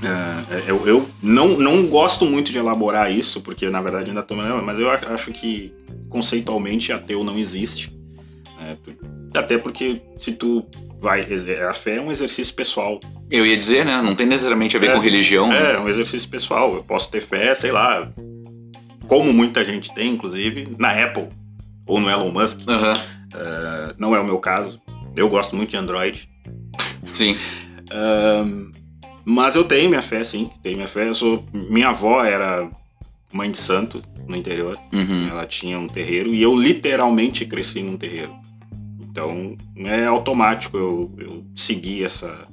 é, eu eu não, não gosto muito de elaborar isso, porque na verdade ainda tô. Mas eu acho que conceitualmente ateu não existe. né, até porque se tu vai. A fé é um exercício pessoal. Eu ia dizer, né? Não tem necessariamente a ver É, com religião. É, é um exercício pessoal. Eu posso ter fé, sei lá. Como muita gente tem, inclusive, na Apple ou no Elon Musk. Aham, Uh, não é o meu caso. Eu gosto muito de Android. sim. Ahn, mas eu tenho minha fé, sim. Tenho minha fé. Eu sou, minha avó era mãe de santo no interior. Uhum. Ela tinha um terreiro e eu literalmente cresci num terreiro. Então é automático eu, eu seguir essa,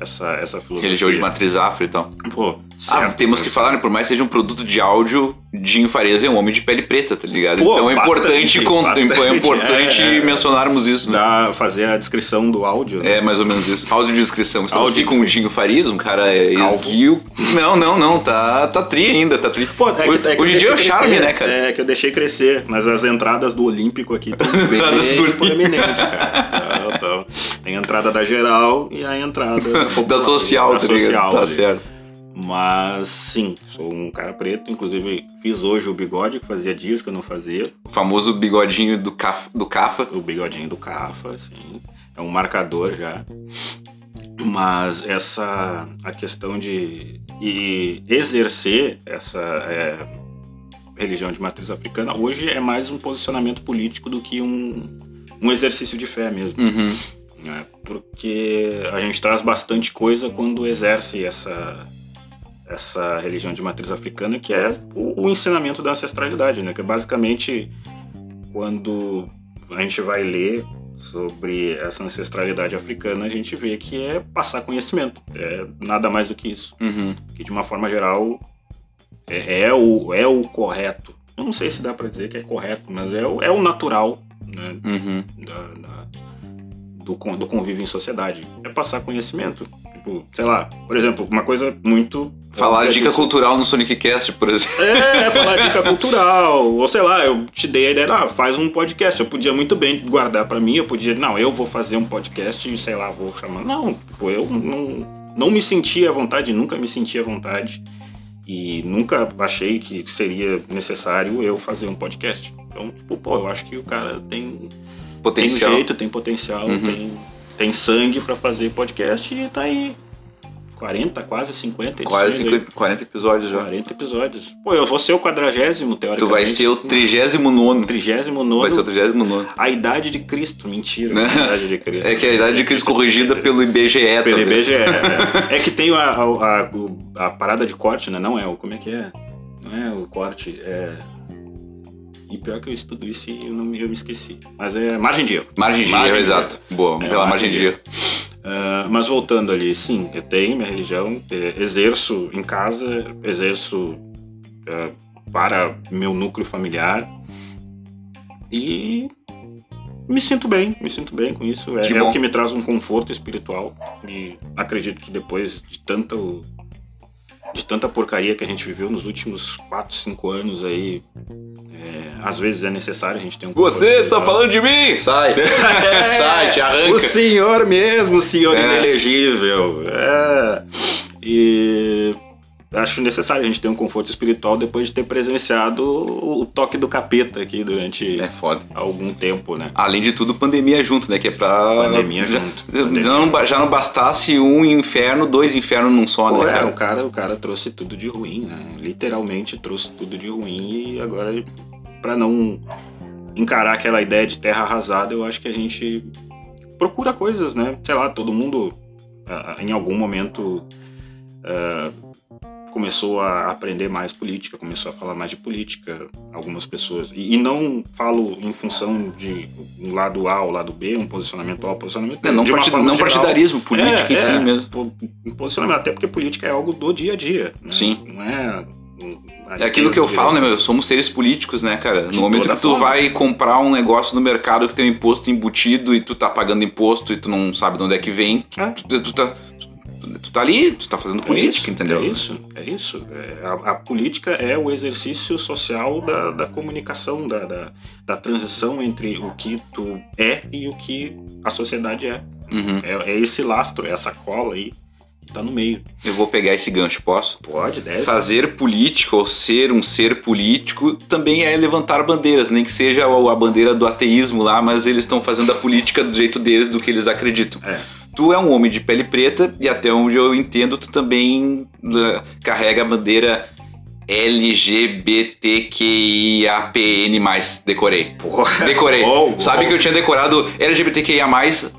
essa, essa filosofia. Religião de matriz afro e tal. Pô, Ah, certo, temos que eu- falar, né, por mais que seja um produto de áudio, Dinho Farias é um homem de pele preta, tá ligado? Pô, então é importante, bastante, con- bastante, é importante é, é. mencionarmos isso, né? Dá, fazer a descrição do áudio. né? É mais ou menos isso. Audiodescrição. Estamos aqui com o. Dinho Farias, um cara é, esguio. Não, não, não. Tá, tá tri ainda, tá tri. Pô, é que, é que eu Hoje em dia é o charme, crescer, né, cara? É que eu deixei crescer, mas as entradas do Olímpico aqui estão bem proeminentes, cara. Então, tem a entrada da geral e a entrada popular, Da social, da tá ligado? social Tá ali. certo. Mas sim, sou um cara preto. Inclusive, fiz hoje o bigode, que fazia dias que eu não fazia. O famoso bigodinho do, caf, do Cafa. O bigodinho do Cafa, assim. É um marcador já. Mas essa. A questão de. E exercer essa. é, religião de matriz africana hoje é mais um posicionamento político do que um, um exercício de fé mesmo. Uhum. né? Porque a gente traz bastante coisa quando exerce essa, essa religião de matriz africana, que é o, o ensinamento da ancestralidade, né? Que é basicamente quando a gente vai ler sobre essa ancestralidade africana, a gente vê que é passar conhecimento. É nada mais do que isso. Uhum. Que de uma forma geral é, é o, é o correto. Eu não sei se dá pra dizer que é correto, mas é, o- é o natural, né? Uhum. da, da- do, do convívio em sociedade. É passar conhecimento. Tipo, sei lá, por exemplo, uma coisa muito. Falar óbvia dica disso. cultural no Sonic Cast, por exemplo. É, falar dica cultural. Ou sei lá, eu te dei a ideia, ah, faz um podcast. Eu podia muito bem guardar pra mim, eu podia, não, eu vou fazer um podcast e sei lá, vou chamar. Não, tipo, eu não, não me sentia à vontade, nunca me sentia à vontade. E nunca achei que seria necessário eu fazer um podcast. Então, tipo, pô, eu acho que o cara tem Potencial. tem jeito, tem potencial, Uhum. tem, tem sangue pra fazer podcast e tá aí. 40, quase 50 edições. Quase aí. 50, 40 episódios já. 40 episódios. Pô, eu vou ser o quadragésimo, teoricamente. Tu vai ser o 39. trigésimo Vai ser o nono. 39. A idade de Cristo, mentira. Né? A idade de Cristo. É que a idade de Cristo corrigida pelo IBGE, Pelo talvez. IBGE. É, é que tem a, a, a- a parada de corte, né? Não é o. Como é que é? Não é o corte, é. E pior que eu estudo isso e eu, não, me- eu me esqueci. Mas é margem de erro. Margem de Margem erro, de exato. Boa, É, pela margem margem de de erro. Ah, mas voltando ali, sim, eu tenho minha religião, eh, exerço em casa, exerço ah, para meu núcleo familiar e me sinto bem, me sinto bem com isso. É, é o que me traz um conforto espiritual e acredito que depois de tanto de tanta porcaria que a gente viveu nos últimos 4, 5 anos aí, é, às vezes é necessário a gente ter um Você está falando de mim? Sai! Sai, te O arranca. senhor mesmo, o senhor É. inelegível. É. E acho necessário a gente ter um conforto espiritual depois de ter presenciado o toque do capeta aqui durante É algum tempo, né? Além de tudo, pandemia junto, né? Que é pra. Pandemia já, junto. já Pandemia não, já não bastasse um inferno, dois infernos num só, Pô, né? é, o cara, o cara trouxe tudo de ruim, né? Literalmente trouxe tudo de ruim e agora, pra não encarar aquela ideia de terra arrasada, eu acho que a gente procura coisas, né? Sei lá, todo mundo ah, em algum momento ah, começou a aprender mais política, começou a falar mais de política, algumas pessoas. E, e não falo em função de um lado A ou lado B, um posicionamento A ou um posicionamento B. É, não, partid- não partidarismo, política em É, si é, mesmo. po- posicionamento, até porque política é algo do dia a dia. Né? Sim. Não é. É aquilo que eu falo, né, meu? Somos seres políticos, né, cara? No momento que tu forma. vai comprar um negócio no mercado que tem um imposto embutido e tu tá pagando imposto e tu não sabe de onde é que vem, É. tu, tu tá. Tu tá ali, tu tá fazendo política, é isso, entendeu? É isso, é isso. É, a, a política é o exercício social da, da comunicação, da, da, da transição entre o que tu é e o que a sociedade é. Uhum. É, é esse lastro, é essa cola aí que tá no meio. Eu vou pegar esse gancho, posso? Pode, deve. Fazer política ou ser um ser político também é levantar bandeiras, nem que seja a a bandeira do ateísmo lá, mas eles estão fazendo a política do jeito deles, do que eles acreditam. É. Tu é um homem de pele preta e até onde eu entendo, tu também uh, carrega a bandeira LGBTQIAPN+. Decorei. Porra. Decorei. Sabe que eu tinha decorado LGBTQIA+,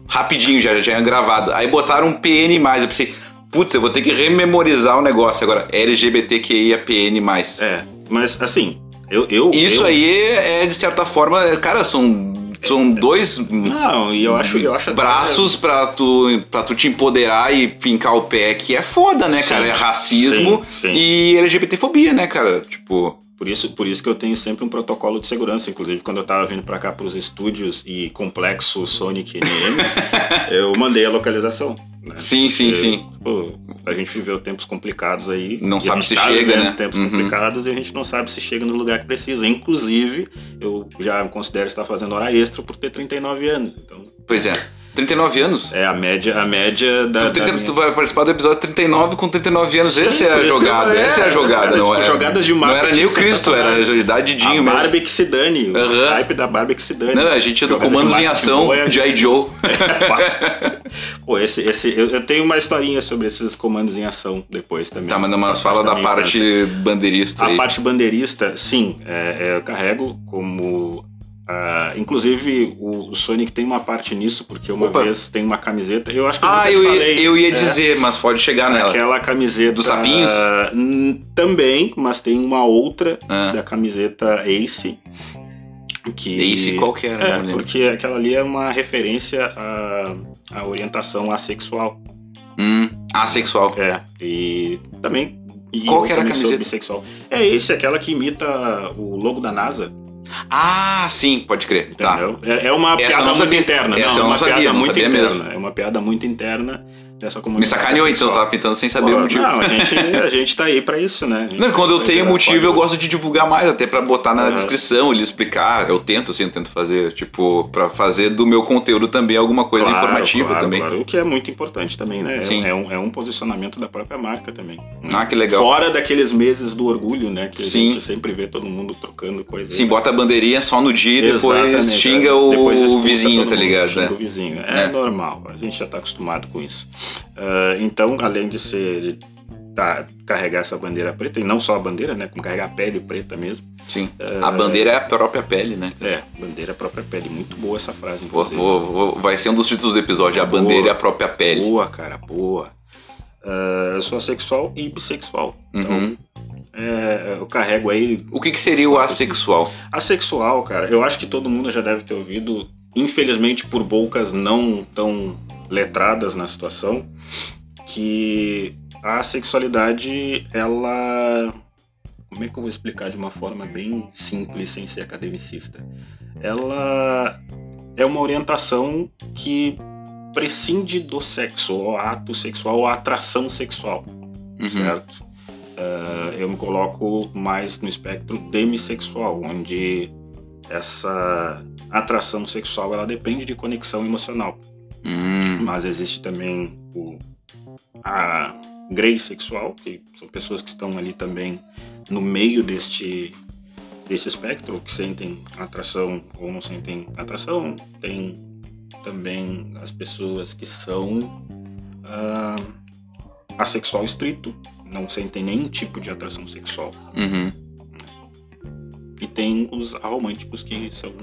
rapidinho, já, já tinha gravado. Aí botaram um PN+, eu pensei, putz, eu vou ter que rememorizar o negócio agora. LGBTQIAPN+. É, mas assim, eu. eu Isso eu- aí é, de certa forma, cara, são, são dois Não, e eu acho, eu acho braços pra tu, pra tu te empoderar e pincar o pé, que é foda, né, Sim, cara? É racismo sim, sim. e LGBTfobia, né, cara? Tipo, Por isso, por isso que eu tenho sempre um protocolo de segurança. Inclusive, quando eu tava vindo pra cá pros estúdios e complexo Sonic NM, eu mandei a localização. Né? sim, sim, Porque, sim. pô, a gente viveu tempos complicados aí. Não sabe se tá chega, né? Tempos Uhum. complicados e a gente não sabe se chega no lugar que precisa. Inclusive, eu já considero estar fazendo hora extra por ter 39 anos. Então, Pois é. 39 anos? é a média, a média da. Tu, da trinta- minha- tu vai participar do episódio 39 com 39 anos. Sim, essa é a jogada. é, essa é a jogada. Não tipo, era, jogadas de não era marketing nem o Cristo, era a idade A Dinho mesmo. Barbie que se dane, o Aham. hype da Barbie que se dane. Não, a gente é do de Comandos em marketing Ação, é a gente- Joe. Pô, esse, esse, eu, eu tenho uma historinha sobre esses comandos em ação depois também. Tá, mas, mas Faz fala da minha parte bandeirista A aí. parte bandeirista, sim, é, é, eu carrego como. Ah, inclusive, o, o Sonic tem uma parte nisso, porque uma Opa. vez tem uma camiseta. Eu acho que Ah, nunca eu ia, falei eu isso, ia é. dizer, mas pode chegar nela. Aquela camiseta. Dos sapinhos? ah, hum, também, mas tem uma outra Ah. da camiseta Ace. Que, Ace, qual que era? É, porque aquela ali é uma referência à, à orientação assexual. Hum, assexual. É, e também. E Qual eu que era a camiseta? bissexual. É esse, aquela que imita o logo da NASA. Ah, sim, pode crer. Tá. Entendeu? É, é uma Essa piada muito sabia. interna. Essa não, é uma sabia, piada muito interna. mesmo. É uma piada muito interna dessa Me sacaneou, então, tava tentando sem saber Pô, o motivo. Não, a gente, a gente tá aí pra isso, né? Não, quando eu vai tenho motivo, eu gosto de divulgar mais, até pra botar na Aham. descrição, ele explicar. Eu tento, assim, eu tento fazer, tipo, pra fazer do meu conteúdo também alguma coisa Claro, informativa claro, também. Claro, o que é muito importante também, né? É- Sim. É, um, é um posicionamento da própria marca também. Ah, que legal. Fora daqueles meses do orgulho, né? Que Sim. a gente sempre vê todo mundo trocando coisas. Sim, bota a bandeirinha só no dia e depois Exatamente, xinga é. o Depois expulsa vizinho, tá ligado? Xinga né? o vizinho. É, É. normal, a gente já tá acostumado com isso. Ah, então, além de ser. De, tá, carregar essa bandeira preta, e não só a bandeira, né? Como carregar a pele preta mesmo. Sim. A bandeira é a própria pele, né? É, bandeira é a própria pele. Muito boa essa frase, inclusive. vou- vou- vai ser um dos títulos do episódio, a Boa. bandeira é a própria pele. Boa, cara, boa. Ah, eu sou assexual e bissexual. Então, Uhum. é, eu carrego aí O que, que seria o assexual? Asexual, cara, eu acho que todo mundo já deve ter ouvido, infelizmente por bocas não tão letradas na situação, que a sexualidade, ela. Como é que eu vou explicar de uma forma bem simples, sem ser academicista? Ela é uma orientação que prescinde do sexo, ou ato sexual, ou atração sexual Uhum. certo? Ah, eu me coloco mais no espectro demissexual, onde essa atração sexual ela depende de conexão emocional. Hum, Mas existe também o, a grey sexual, que são pessoas que estão ali também no meio deste, desse espectro, que sentem atração ou não sentem atração. Tem também as pessoas que são ah, assexual estrito, não sentem nenhum tipo de atração sexual. uhum. E tem os aromânticos que são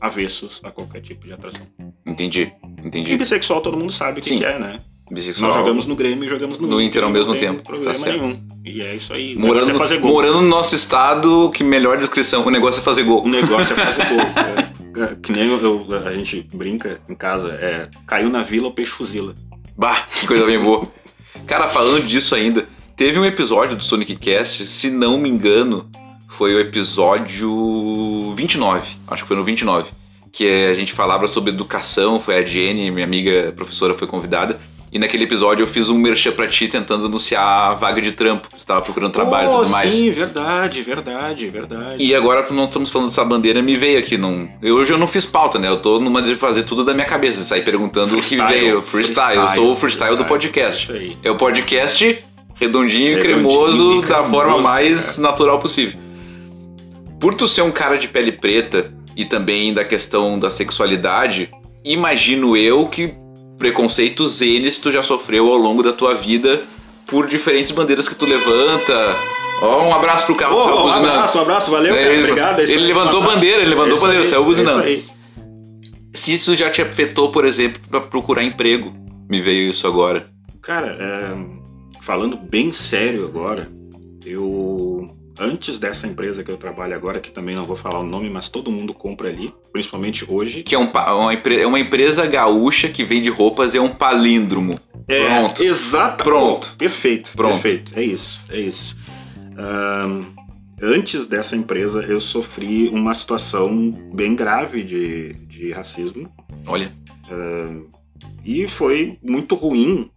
avessos a qualquer tipo de atração. Entendi, E entendi. bissexual todo mundo sabe o que, é, né? Bissexual. Nós jogamos no Grêmio e jogamos no, No Inter ao mesmo não tem tempo, Problema tá nenhum. E é isso aí. Morando, é fazer gol. morando no nosso estado, que melhor descrição, o negócio é fazer gol. O negócio é fazer gol. É, é, que nem eu- a gente brinca em casa, é caiu na vila, o peixe fuzila. Bah, que coisa bem boa. Cara, falando disso ainda, teve um episódio do Sonic Cast, se não me engano, foi o episódio 29, acho que foi no 29, que a gente falava sobre educação, foi a Jenny, minha amiga professora, foi convidada, e naquele episódio eu fiz um merchan pra ti tentando anunciar a vaga de trampo, você tava procurando trabalho e oh, tudo mais. Sim, verdade, verdade, verdade. E agora que nós estamos falando dessa bandeira, me veio aqui. Não... Eu, hoje eu não fiz pauta, né? Eu tô numa de fazer tudo da minha cabeça, sair perguntando o que veio. Freestyle. eu sou o freestyle, do podcast. Isso aí. É o podcast redondinho, e Redondinho cremoso, e da cremoso, forma mais cara. natural possível. Por tu ser um cara de pele preta e também da questão da sexualidade, imagino eu que preconceitos eles tu já sofreu ao longo da tua vida por diferentes bandeiras que tu levanta. Ó, um abraço pro carro, Oh, um abraço, um abraço, valeu, É, cara, ele- obrigado. é ele aí, levantou um bandeira, ele levantou É isso bandeira, aí, saiu buzinando. é isso aí. Se isso já te afetou, por exemplo, pra procurar emprego, me veio isso agora. Cara, é, falando bem sério agora, eu. Antes dessa empresa que eu trabalho agora, que também não vou falar o nome, mas todo mundo compra ali, principalmente hoje. Que é, um, uma, é uma empresa gaúcha que vende roupas, é um palíndromo. É, Pronto. Exato. Pronto. Oh, perfeito. Pronto. Perfeito. É isso. É isso. Ahn, antes dessa empresa, eu sofri uma situação bem grave de, de racismo. Olha, E foi muito ruim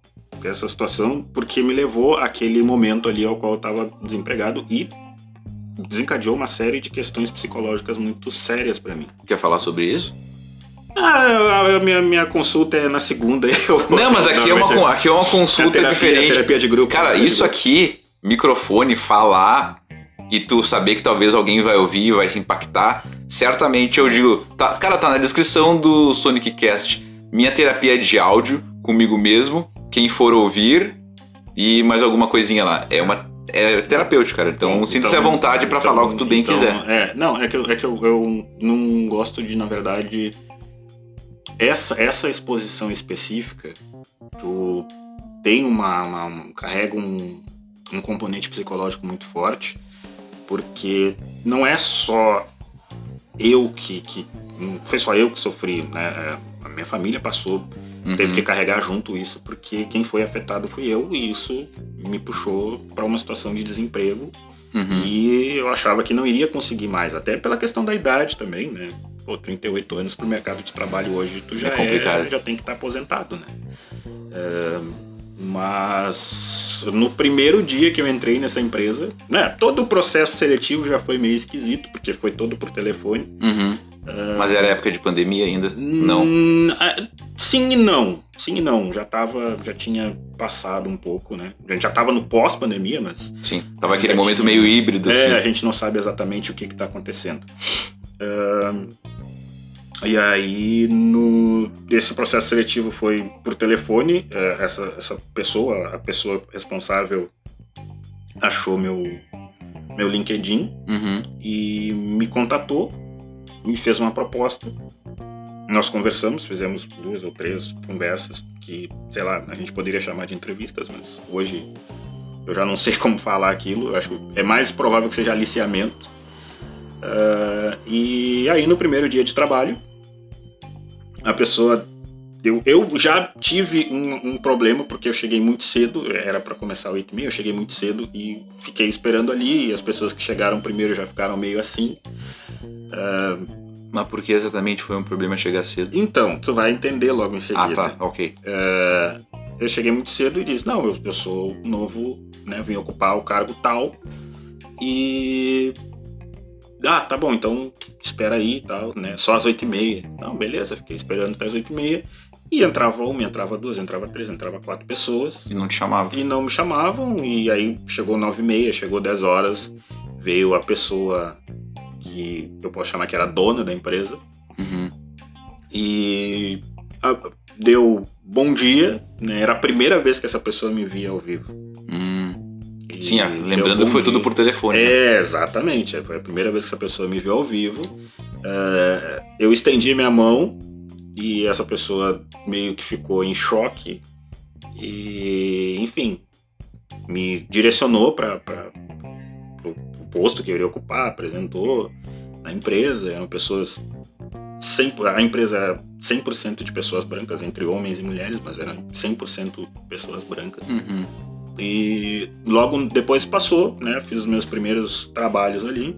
essa situação, porque me levou àquele momento ali ao qual eu estava desempregado e desencadeou uma série de questões psicológicas muito sérias para mim. quer falar sobre isso? Ah, a- minha, minha consulta é na segunda. Eu, Não, mas aqui é uma, aqui é uma consulta terapia, diferente. terapia de grupo. Cara, isso grupo. aqui, microfone, falar e tu saber que talvez alguém vai ouvir e vai se impactar, certamente eu digo, tá, cara, tá na descrição do Sonic Cast, minha terapia de áudio comigo mesmo, quem for ouvir e mais alguma coisinha lá. É uma é terapêutica, cara. Então, Bom, sinta-se à então- vontade pra então- falar o que tu bem então, quiser. É, não, é que, eu, é que eu, eu não gosto de, na verdade, essa, essa exposição específica, tu tem uma, uma- um- carrega um, um componente psicológico muito forte, porque não é só eu que, que não foi só eu que sofri, né? A minha família passou teve Uhum. que carregar junto isso, porque quem foi afetado fui eu, e isso me puxou para uma situação de desemprego. Uhum. E eu achava que não iria conseguir mais, até pela questão da idade também, né? Pô, 38 anos pro mercado de trabalho hoje, tu já É complicado. é- já tem que estar aposentado, né? É, mas no primeiro dia que eu entrei nessa empresa, né? Todo o processo seletivo já foi meio esquisito, porque foi todo por telefone. Uhum. Mas era época de pandemia ainda? Não. Hum, ah, sim e não. Sim e não. Já tava, já tinha passado um pouco, né? A gente já tava no pós-pandemia, mas Sim. Tava aquele momento tinha- meio híbrido, é, a assim. gente não sabe exatamente o que está acontecendo. Ahn, e aí, no, esse processo seletivo foi por telefone. é, essa, essa pessoa, a pessoa responsável, achou meu, meu LinkedIn Uhum. e me contatou, me fez uma proposta. Nós conversamos, fizemos duas ou três conversas que, sei lá, a gente poderia chamar de entrevistas, mas hoje eu já não sei como falar aquilo. Eu acho que é mais provável que seja aliciamento. Ah, e aí, no primeiro dia de trabalho, a pessoa. Eu, eu já tive um, um problema porque eu cheguei muito cedo, era para começar às 8h30, eu cheguei muito cedo e fiquei esperando ali. E as pessoas que chegaram primeiro já ficaram meio assim. Ah, Mas por que exatamente foi um problema chegar cedo? então, tu vai entender logo em Ah, seguida. tá. Ok. É, eu cheguei muito cedo e disse: Não, eu, eu sou novo, né? Vim ocupar o cargo tal. E. Ah, tá bom, então espera aí e tal, né? Só às oito e meia. Não, beleza, fiquei esperando até as oito e meia. E entrava uma, entrava duas, entrava três, entrava quatro pessoas. E não te chamava. E não me chamavam, e aí chegou nove e meia, chegou dez horas, veio a pessoa que eu posso chamar que era a dona da empresa, Uhum. e ah, deu bom dia, né? Era a primeira vez que essa pessoa me via ao vivo. Hum. Sim, ah, lembrando foi tudo dia. por telefone. né? É, exatamente. Foi a primeira vez que essa pessoa me viu ao vivo. É, eu estendi minha mão e essa pessoa meio que ficou em choque. E, enfim, me direcionou para posto que eu iria ocupar, apresentou na empresa, eram pessoas 100, a empresa era 100% de pessoas brancas, entre homens e mulheres, mas eram 100% pessoas brancas. Uhum. E logo depois passou, né? Fiz os meus primeiros trabalhos ali.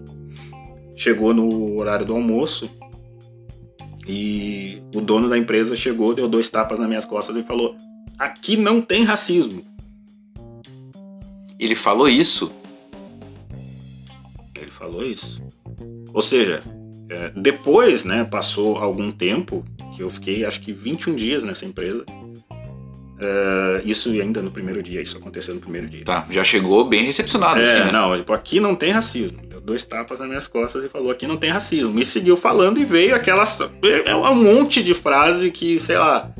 Chegou no horário do almoço e o dono da empresa chegou, deu dois tapas nas minhas costas e falou: Aqui não tem racismo. Ele falou isso. Falou isso. Ou seja, é, depois, né, passou algum tempo, que eu fiquei acho que 21 dias nessa empresa. É, isso ainda no primeiro dia, isso aconteceu no primeiro dia. Tá, já chegou bem recepcionado, É, assim, né? não, tipo, aqui não tem racismo. Deu dois tapas nas minhas costas e falou, aqui não tem racismo. E seguiu falando e veio aquelas. É um monte de frase que, sei lá.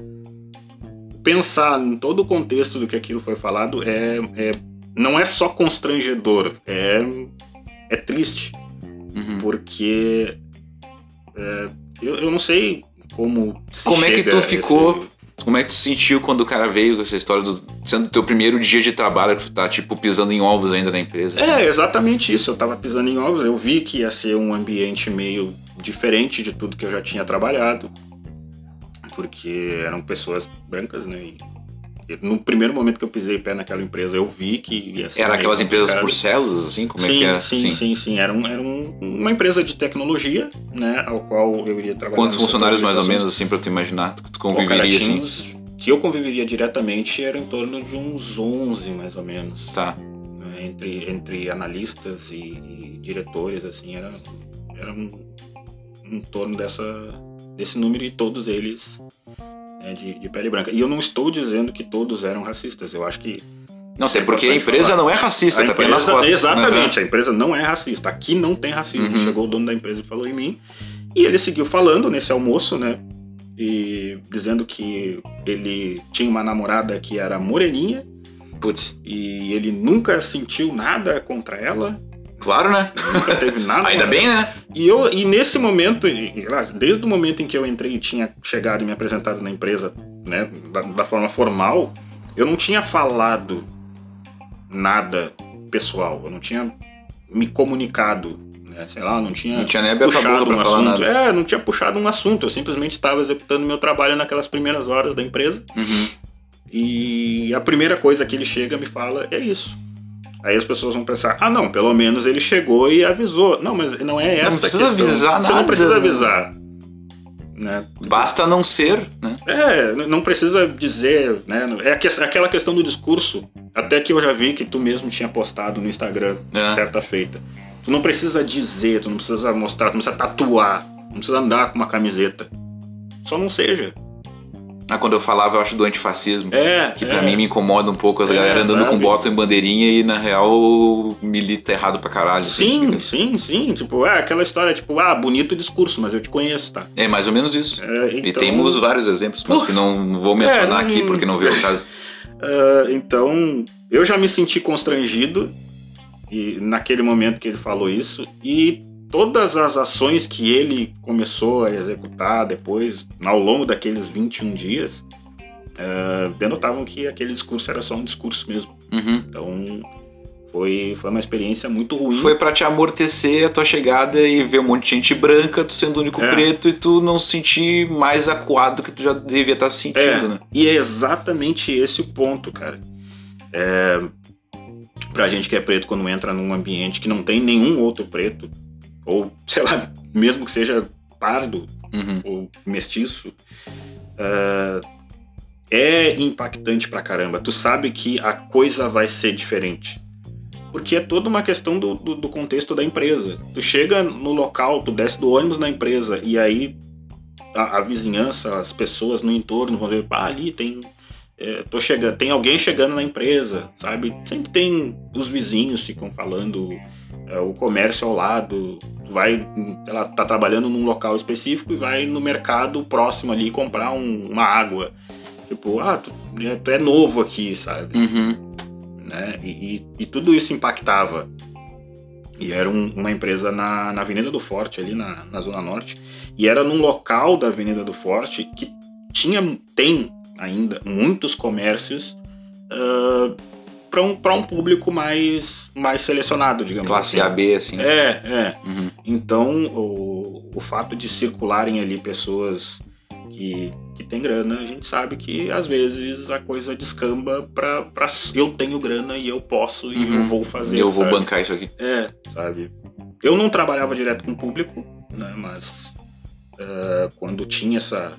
Pensar em todo o contexto do que aquilo foi falado é, é não é só constrangedor, é, é triste. Uhum. Porque é, eu, eu não sei como se Como é que tu ficou? esse- Como é que tu sentiu quando o cara veio com essa história do sendo teu primeiro dia de trabalho, que tu tá tipo pisando em ovos ainda na empresa? É, exatamente isso. Eu tava pisando em ovos, eu vi que ia ser um ambiente meio diferente de tudo que eu já tinha trabalhado. Porque eram pessoas brancas, né? E no primeiro momento que eu pisei pé naquela empresa, eu vi que ia ser. Era aquelas empresas por células, assim? Como sim, é que é? sim, sim, sim, Era, um, era um- uma empresa de tecnologia, né? Ao qual eu iria trabalhar. Quantos funcionários mais ou menos, assim, pra tu imaginar? que Tu conviveria, tinha assim? que eu conviveria diretamente era em torno de uns 11, mais ou menos. Tá. né, entre, entre analistas e, e diretores, assim, era, era um, em torno dessa, desse número e todos eles né, de, de pele branca. E eu não estou dizendo que todos eram racistas, eu acho que. Não, até porque a empresa falar. não é racista, A tá empresa- costas. Exatamente, a empresa não é racista. Aqui não tem racismo. Uhum. Chegou o dono da empresa e falou em mim. E ele seguiu falando nesse almoço, né? E dizendo que ele tinha uma namorada que era moreninha. Putz, e ele nunca sentiu nada contra ela, claro, né? nunca teve nada. Ainda bem, né? e, eu, e nesse momento, desde o momento em que eu entrei e tinha chegado e me apresentado na empresa, né, da, da forma formal, eu não tinha falado nada pessoal, eu não tinha me comunicado, né, sei lá, não tinha, Não tinha nem puxado um assunto. É, não tinha puxado um assunto, eu simplesmente estava executando meu trabalho naquelas primeiras horas da empresa. Uhum. E a primeira coisa que ele chega me fala é isso. Aí as pessoas vão pensar, ah não, pelo menos ele chegou e avisou. Não, mas não é essa Não precisa questão. avisar Você nada. não precisa avisar. Né? Basta não ser, né? É, não precisa dizer, né? É aque- aquela questão do discurso, até que eu já vi que tu mesmo tinha postado no Instagram É. certa feita. Tu não precisa dizer, tu não precisa mostrar, tu não precisa tatuar, não precisa andar com uma camiseta. Só não seja. Ah, quando eu falava, eu acho do antifascismo. É. Que é. pra mim me incomoda um pouco as É, galera andando sabe? com bota em bandeirinha e na real milita errado pra caralho. assim. Sim, sim, sim. Tipo, é aquela história, tipo, ah, bonito discurso, mas eu te conheço, tá? É mais ou menos isso. É, E então, temos vários exemplos, mas que não vou mencionar É, não- aqui porque não veio o caso. ah, então, eu já me senti constrangido e naquele momento que ele falou isso e todas as ações que ele começou a executar depois, ao longo daqueles 21 dias, ah, denotavam que aquele discurso era só um discurso mesmo. Uhum. Então, foi, foi uma experiência muito ruim. Foi pra te amortecer a tua chegada e ver um monte de gente branca, tu sendo o único É. preto e tu não se sentir mais acuado que tu já devia estar sentindo, É, né? e é exatamente esse o ponto, cara. É, pra gente que é preto, quando entra num ambiente que não tem nenhum outro preto, ou sei lá, mesmo que seja pardo Uhum. ou mestiço, é, é impactante pra caramba. Tu sabe que a coisa vai ser diferente. Porque é toda uma questão do, do, do contexto da empresa. Tu chega no local, tu desce do ônibus na empresa e aí a, a vizinhança, as pessoas no entorno vão ver, pá, ali tem. É, tô chegando, tem alguém chegando na empresa, sabe? Sempre tem os vizinhos ficam falando, é, o comércio ao lado, vai, ela tá trabalhando num local específico e vai no mercado próximo ali comprar um- uma água. Tipo, ah, tu, é, tu é novo aqui, sabe? Uhum. né? E, e- e tudo isso impactava. E era um- uma empresa na, na Avenida do Forte, ali na, na Zona Norte. E era num local da Avenida do Forte que tinha, tem ainda muitos comércios uh, para um, pra um público mais, mais selecionado, digamos Classe assim. A, B, assim. É, é. Uhum. Então, o, o fato de circularem ali pessoas que, que têm grana, a gente sabe que às vezes a coisa descamba pra, pra eu tenho grana e eu posso e Uhum. eu vou fazer. eu vou sabe? bancar isso aqui. É, sabe? Eu não trabalhava direto com o público, né? Mas eh, quando tinha essa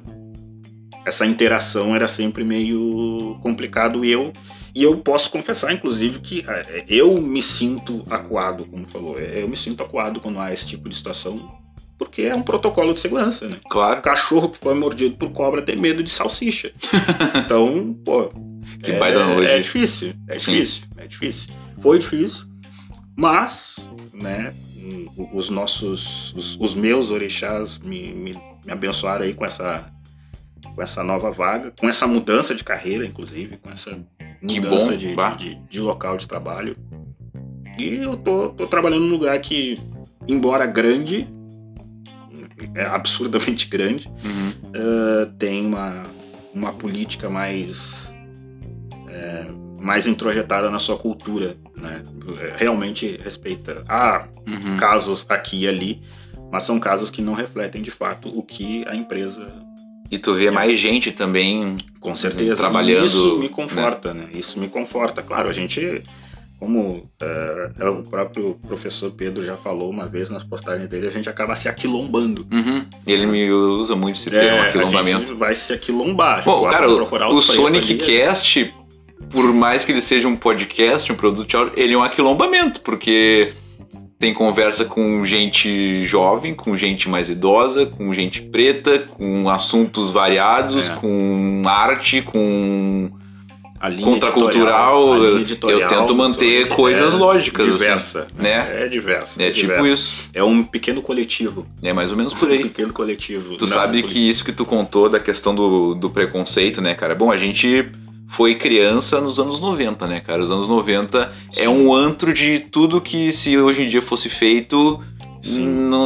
essa interação era sempre meio complicado e eu e eu posso confessar, inclusive, que eh, eu me sinto acuado, como falou, eh, eu me sinto acuado quando há esse tipo de situação, porque é um protocolo de segurança, né? Claro. Cachorro que foi mordido por cobra tem medo de salsicha. Então, pô, Que é, baita analogia. é difícil, é Sim. difícil, é difícil. Foi difícil, mas, né, o- os nossos, os, os meus orixás me, me, me abençoaram aí com essa, com essa nova vaga, com essa mudança de carreira, inclusive, com essa mudança bom, de, de, de local de trabalho. E eu tô, tô trabalhando num lugar que, embora grande, é absurdamente grande, Uhum. Uh, tem uma, uma política mais é, mais introjetada na sua cultura, né? Realmente respeita. Há Uhum. casos aqui e ali, mas são casos que não refletem de fato o que a empresa E tu vê mais gente também. com certeza Trabalhando, E isso me conforta, né? Isso me conforta. Claro, a gente como é, é, o próprio professor Pedro já falou uma vez nas postagens dele, a gente acaba se aquilombando. Uhum. Ele me usa muito esse termo, É, a aquilombamento. gente vai se aquilombar. Bom, tipo, cara, vai o, procurar o Sonic ali, Cast, por mais que ele seja um podcast, um produto ele é um aquilombamento, porque tem conversa com gente jovem, com gente mais idosa, com gente preta, com assuntos variados, É. com arte, com a linha contracultural. a linha Eu tento manter é coisas lógicas. assim, Diversa. né? É diversa. É tipo diversa. isso. É um pequeno coletivo. É mais ou menos por Um aí. pequeno coletivo. Tu Não, sabe poli- que isso que tu contou da questão do, do preconceito, né, cara? Bom, a gente foi criança nos anos 90, né, cara? Os anos 90 é Sim. um antro de tudo que se hoje em dia fosse feito,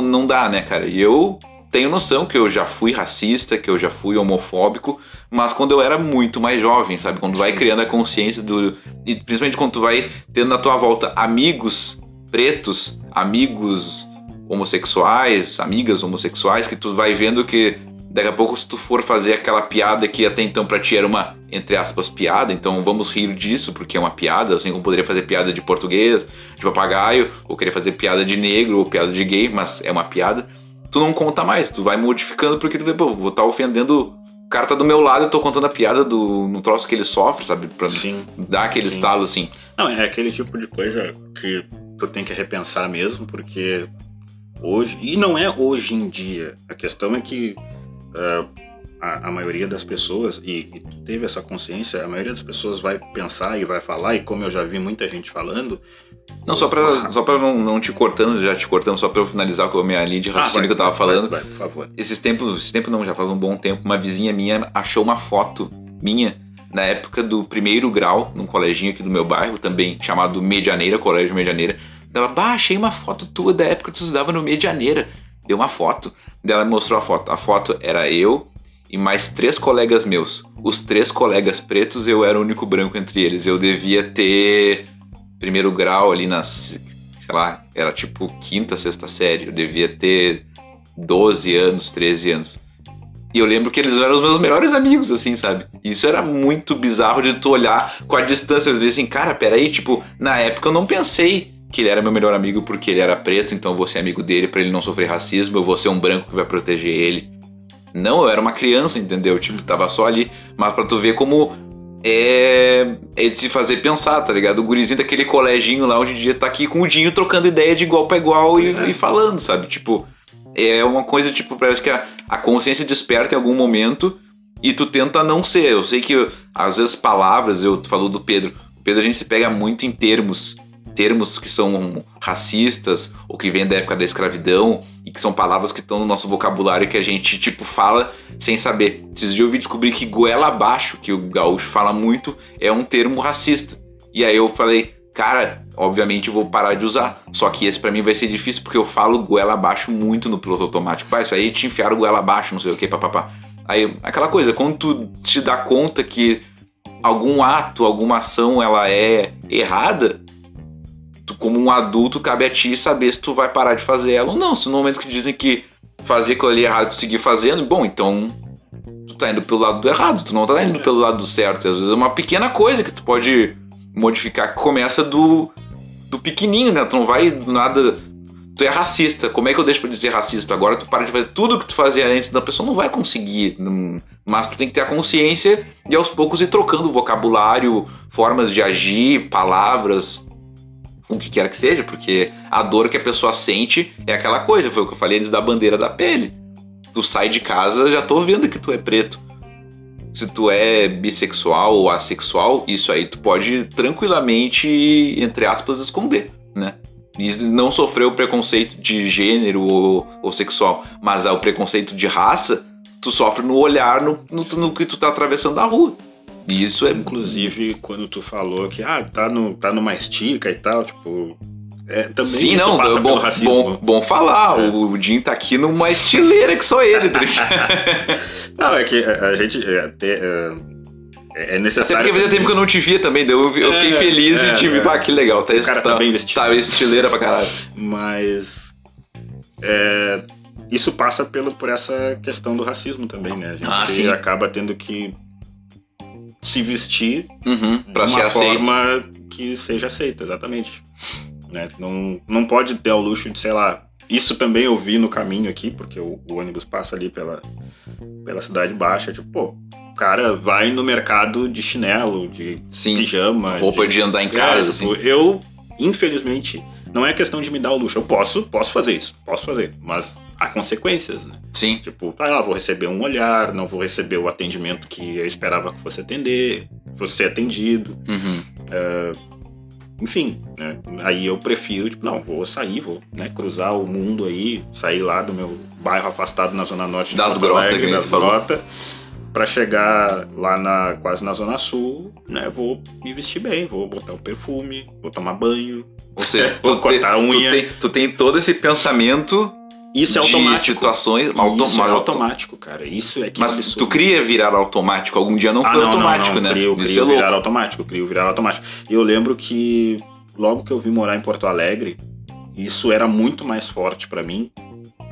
não, dá, né, cara? E eu tenho noção que eu já fui racista, que eu já fui homofóbico, mas quando eu era muito mais jovem, sabe? Quando vai Sim. criando a consciência do. E principalmente quando tu vai tendo na tua volta amigos pretos, amigos homossexuais, amigas homossexuais, que tu vai vendo que daqui a pouco, se tu for fazer aquela piada que até então pra ti era uma, entre aspas, piada, então vamos rir disso, porque é uma piada, assim como poderia fazer piada de português, de papagaio, ou querer fazer piada de negro, ou piada de gay, mas é uma piada. Tu não conta mais, tu vai modificando porque tu vê, pô, vou estar ofendendo. O cara tá do meu lado, eu tô contando a piada do, no troço que ele sofre, sabe? Pra Sim. dar aquele Sim. estalo assim. Não, é aquele tipo de coisa que tu tem que repensar mesmo, porque hoje. E não é hoje em dia. A questão é que ah, a, a maioria das pessoas, e, e tu teve essa consciência, a maioria das pessoas vai pensar e vai falar, e como eu já vi muita gente falando. Não, só pra, só pra não, não te cortando, já te cortando, só pra eu finalizar com a minha linha de raciocínio que eu tava vai, falando. Vai, vai, por favor. Esses tempos, esse tempo não, já faz um bom tempo, uma vizinha minha achou uma foto minha na época do primeiro grau, num coleginho aqui do meu bairro, também chamado Medianeira, Colégio Medianeira. Ela, bah, achei uma foto tua da época que tu estudava no Medianeira. Deu uma foto. Daí ela me mostrou a foto. A foto era eu e mais três colegas meus. Os três colegas pretos, eu era o único branco entre eles. Eu devia ter primeiro grau ali nas, sei lá, era tipo quinta, sexta série. Eu devia ter 12 anos, 13 anos. E eu lembro que eles eram os meus melhores amigos, assim, sabe? Isso era muito bizarro de tu olhar com a distância e dizer assim, cara, peraí, tipo, na época eu não pensei que ele era meu melhor amigo porque ele era preto, então eu vou ser amigo dele pra ele não sofrer racismo, eu vou ser um branco que vai proteger ele. Não, eu era uma criança, entendeu? Tipo, tava só ali. Mas pra tu ver como é, é de se fazer pensar, tá ligado? O gurizinho daquele coleginho lá hoje em dia tá aqui com o Dinho trocando ideia de igual pra igual e, é. e falando, sabe? Tipo, é uma coisa, tipo, parece que a, a consciência desperta em algum momento e tu tenta não ser. Eu sei que às vezes palavras, eu tu falou do Pedro. O Pedro a gente se pega muito em termos. Termos que são racistas ou que vêm da época da escravidão e que são palavras que estão no nosso vocabulário que a gente, tipo, fala sem saber. Esses dias eu vi descobrir que goela abaixo, que o gaúcho fala muito, é um termo racista. E aí eu falei, cara, obviamente eu vou parar de usar. Só que esse pra mim vai ser difícil porque eu falo goela abaixo muito no piloto automático. Pai, isso aí te enfiaram goela abaixo, não sei o que, papapá. Aí, aquela coisa, quando tu te dá conta que algum ato, alguma ação, ela é errada, como um adulto, cabe a ti saber se tu vai parar de fazer ela ou não. Se no momento que dizem que fazer aquilo ali errado, tu seguir fazendo, bom, então tu tá indo pelo lado do errado, tu não tá indo pelo lado do certo. Às vezes é uma pequena coisa que tu pode modificar, que começa do, do pequenininho, né? Tu não vai do nada. Tu é racista. Como é que eu deixo pra dizer racista? Agora tu para de fazer tudo que tu fazia antes, da pessoa não vai conseguir. Não- Mas tu tem que ter a consciência e aos poucos ir trocando vocabulário, formas de agir, palavras, o que quer que seja, porque a dor que a pessoa sente é aquela coisa, foi o que eu falei antes da bandeira da pele. Tu sai de casa, já tô vendo que tu é preto. Se tu é bissexual ou assexual, isso aí tu pode tranquilamente, entre aspas, esconder, né? E não sofrer o preconceito de gênero ou, ou sexual, mas o preconceito de raça, tu sofre no olhar no, no, no que tu tá atravessando a rua. E isso é Inclusive, quando tu falou que ah, tá, no, tá numa estica e tal, tipo. É, também Sim, não, passa é bom, racismo. bom, bom falar. O Jim tá aqui numa estileira que só ele, tá? Não, é que a, gente. É, até, é, é Até necessário. porque fazia tempo que eu não te via também, daí eu, eu fiquei É, feliz é, e tive, é. ah, que legal. Tá, O cara tá tá bem vestido. Tá estileira pra caralho. Mas. é, isso passa pelo, por essa questão do racismo também, né? A gente Ah, acaba tendo que se vestir Uhum, de ser uma aceito. forma que seja aceita, exatamente. Né? Não, não pode ter o luxo de, sei lá. Isso também eu vi no caminho aqui, porque o, o ônibus passa ali pela, pela cidade baixa. Tipo, pô, o cara vai no mercado de chinelo, de Sim, pijama. roupa de andar em casa, É, assim. tipo, Eu, infelizmente, não é questão de me dar o luxo. Eu posso, posso fazer isso, posso fazer. Mas há consequências, né? Sim. Tipo, ah, vou receber um olhar, não vou receber o atendimento que eu esperava que fosse atender, vou ser atendido. Uhum. Enfim, né? Aí eu prefiro, tipo, não, vou sair, vou né, cruzar o mundo aí, sair lá do meu bairro afastado na Zona Norte de Das grotas, Alegre, das grotas, pra chegar lá na, quase na Zona Sul, né? Vou me vestir bem, vou botar um perfume, vou tomar banho. Ou seja, Vou tu, cortar a tu unha. tem, tu tem todo esse pensamento Isso é de automático. situações Isso automa- é automático, cara. Isso é que é Mas absurdo. tu cria virar automático. Algum dia não Ah, foi não, automático, não, não. né? Crio, Isso crio é virar automático, crio virar automático. E eu lembro que logo que eu vim morar em Porto Alegre, isso era muito mais forte pra mim.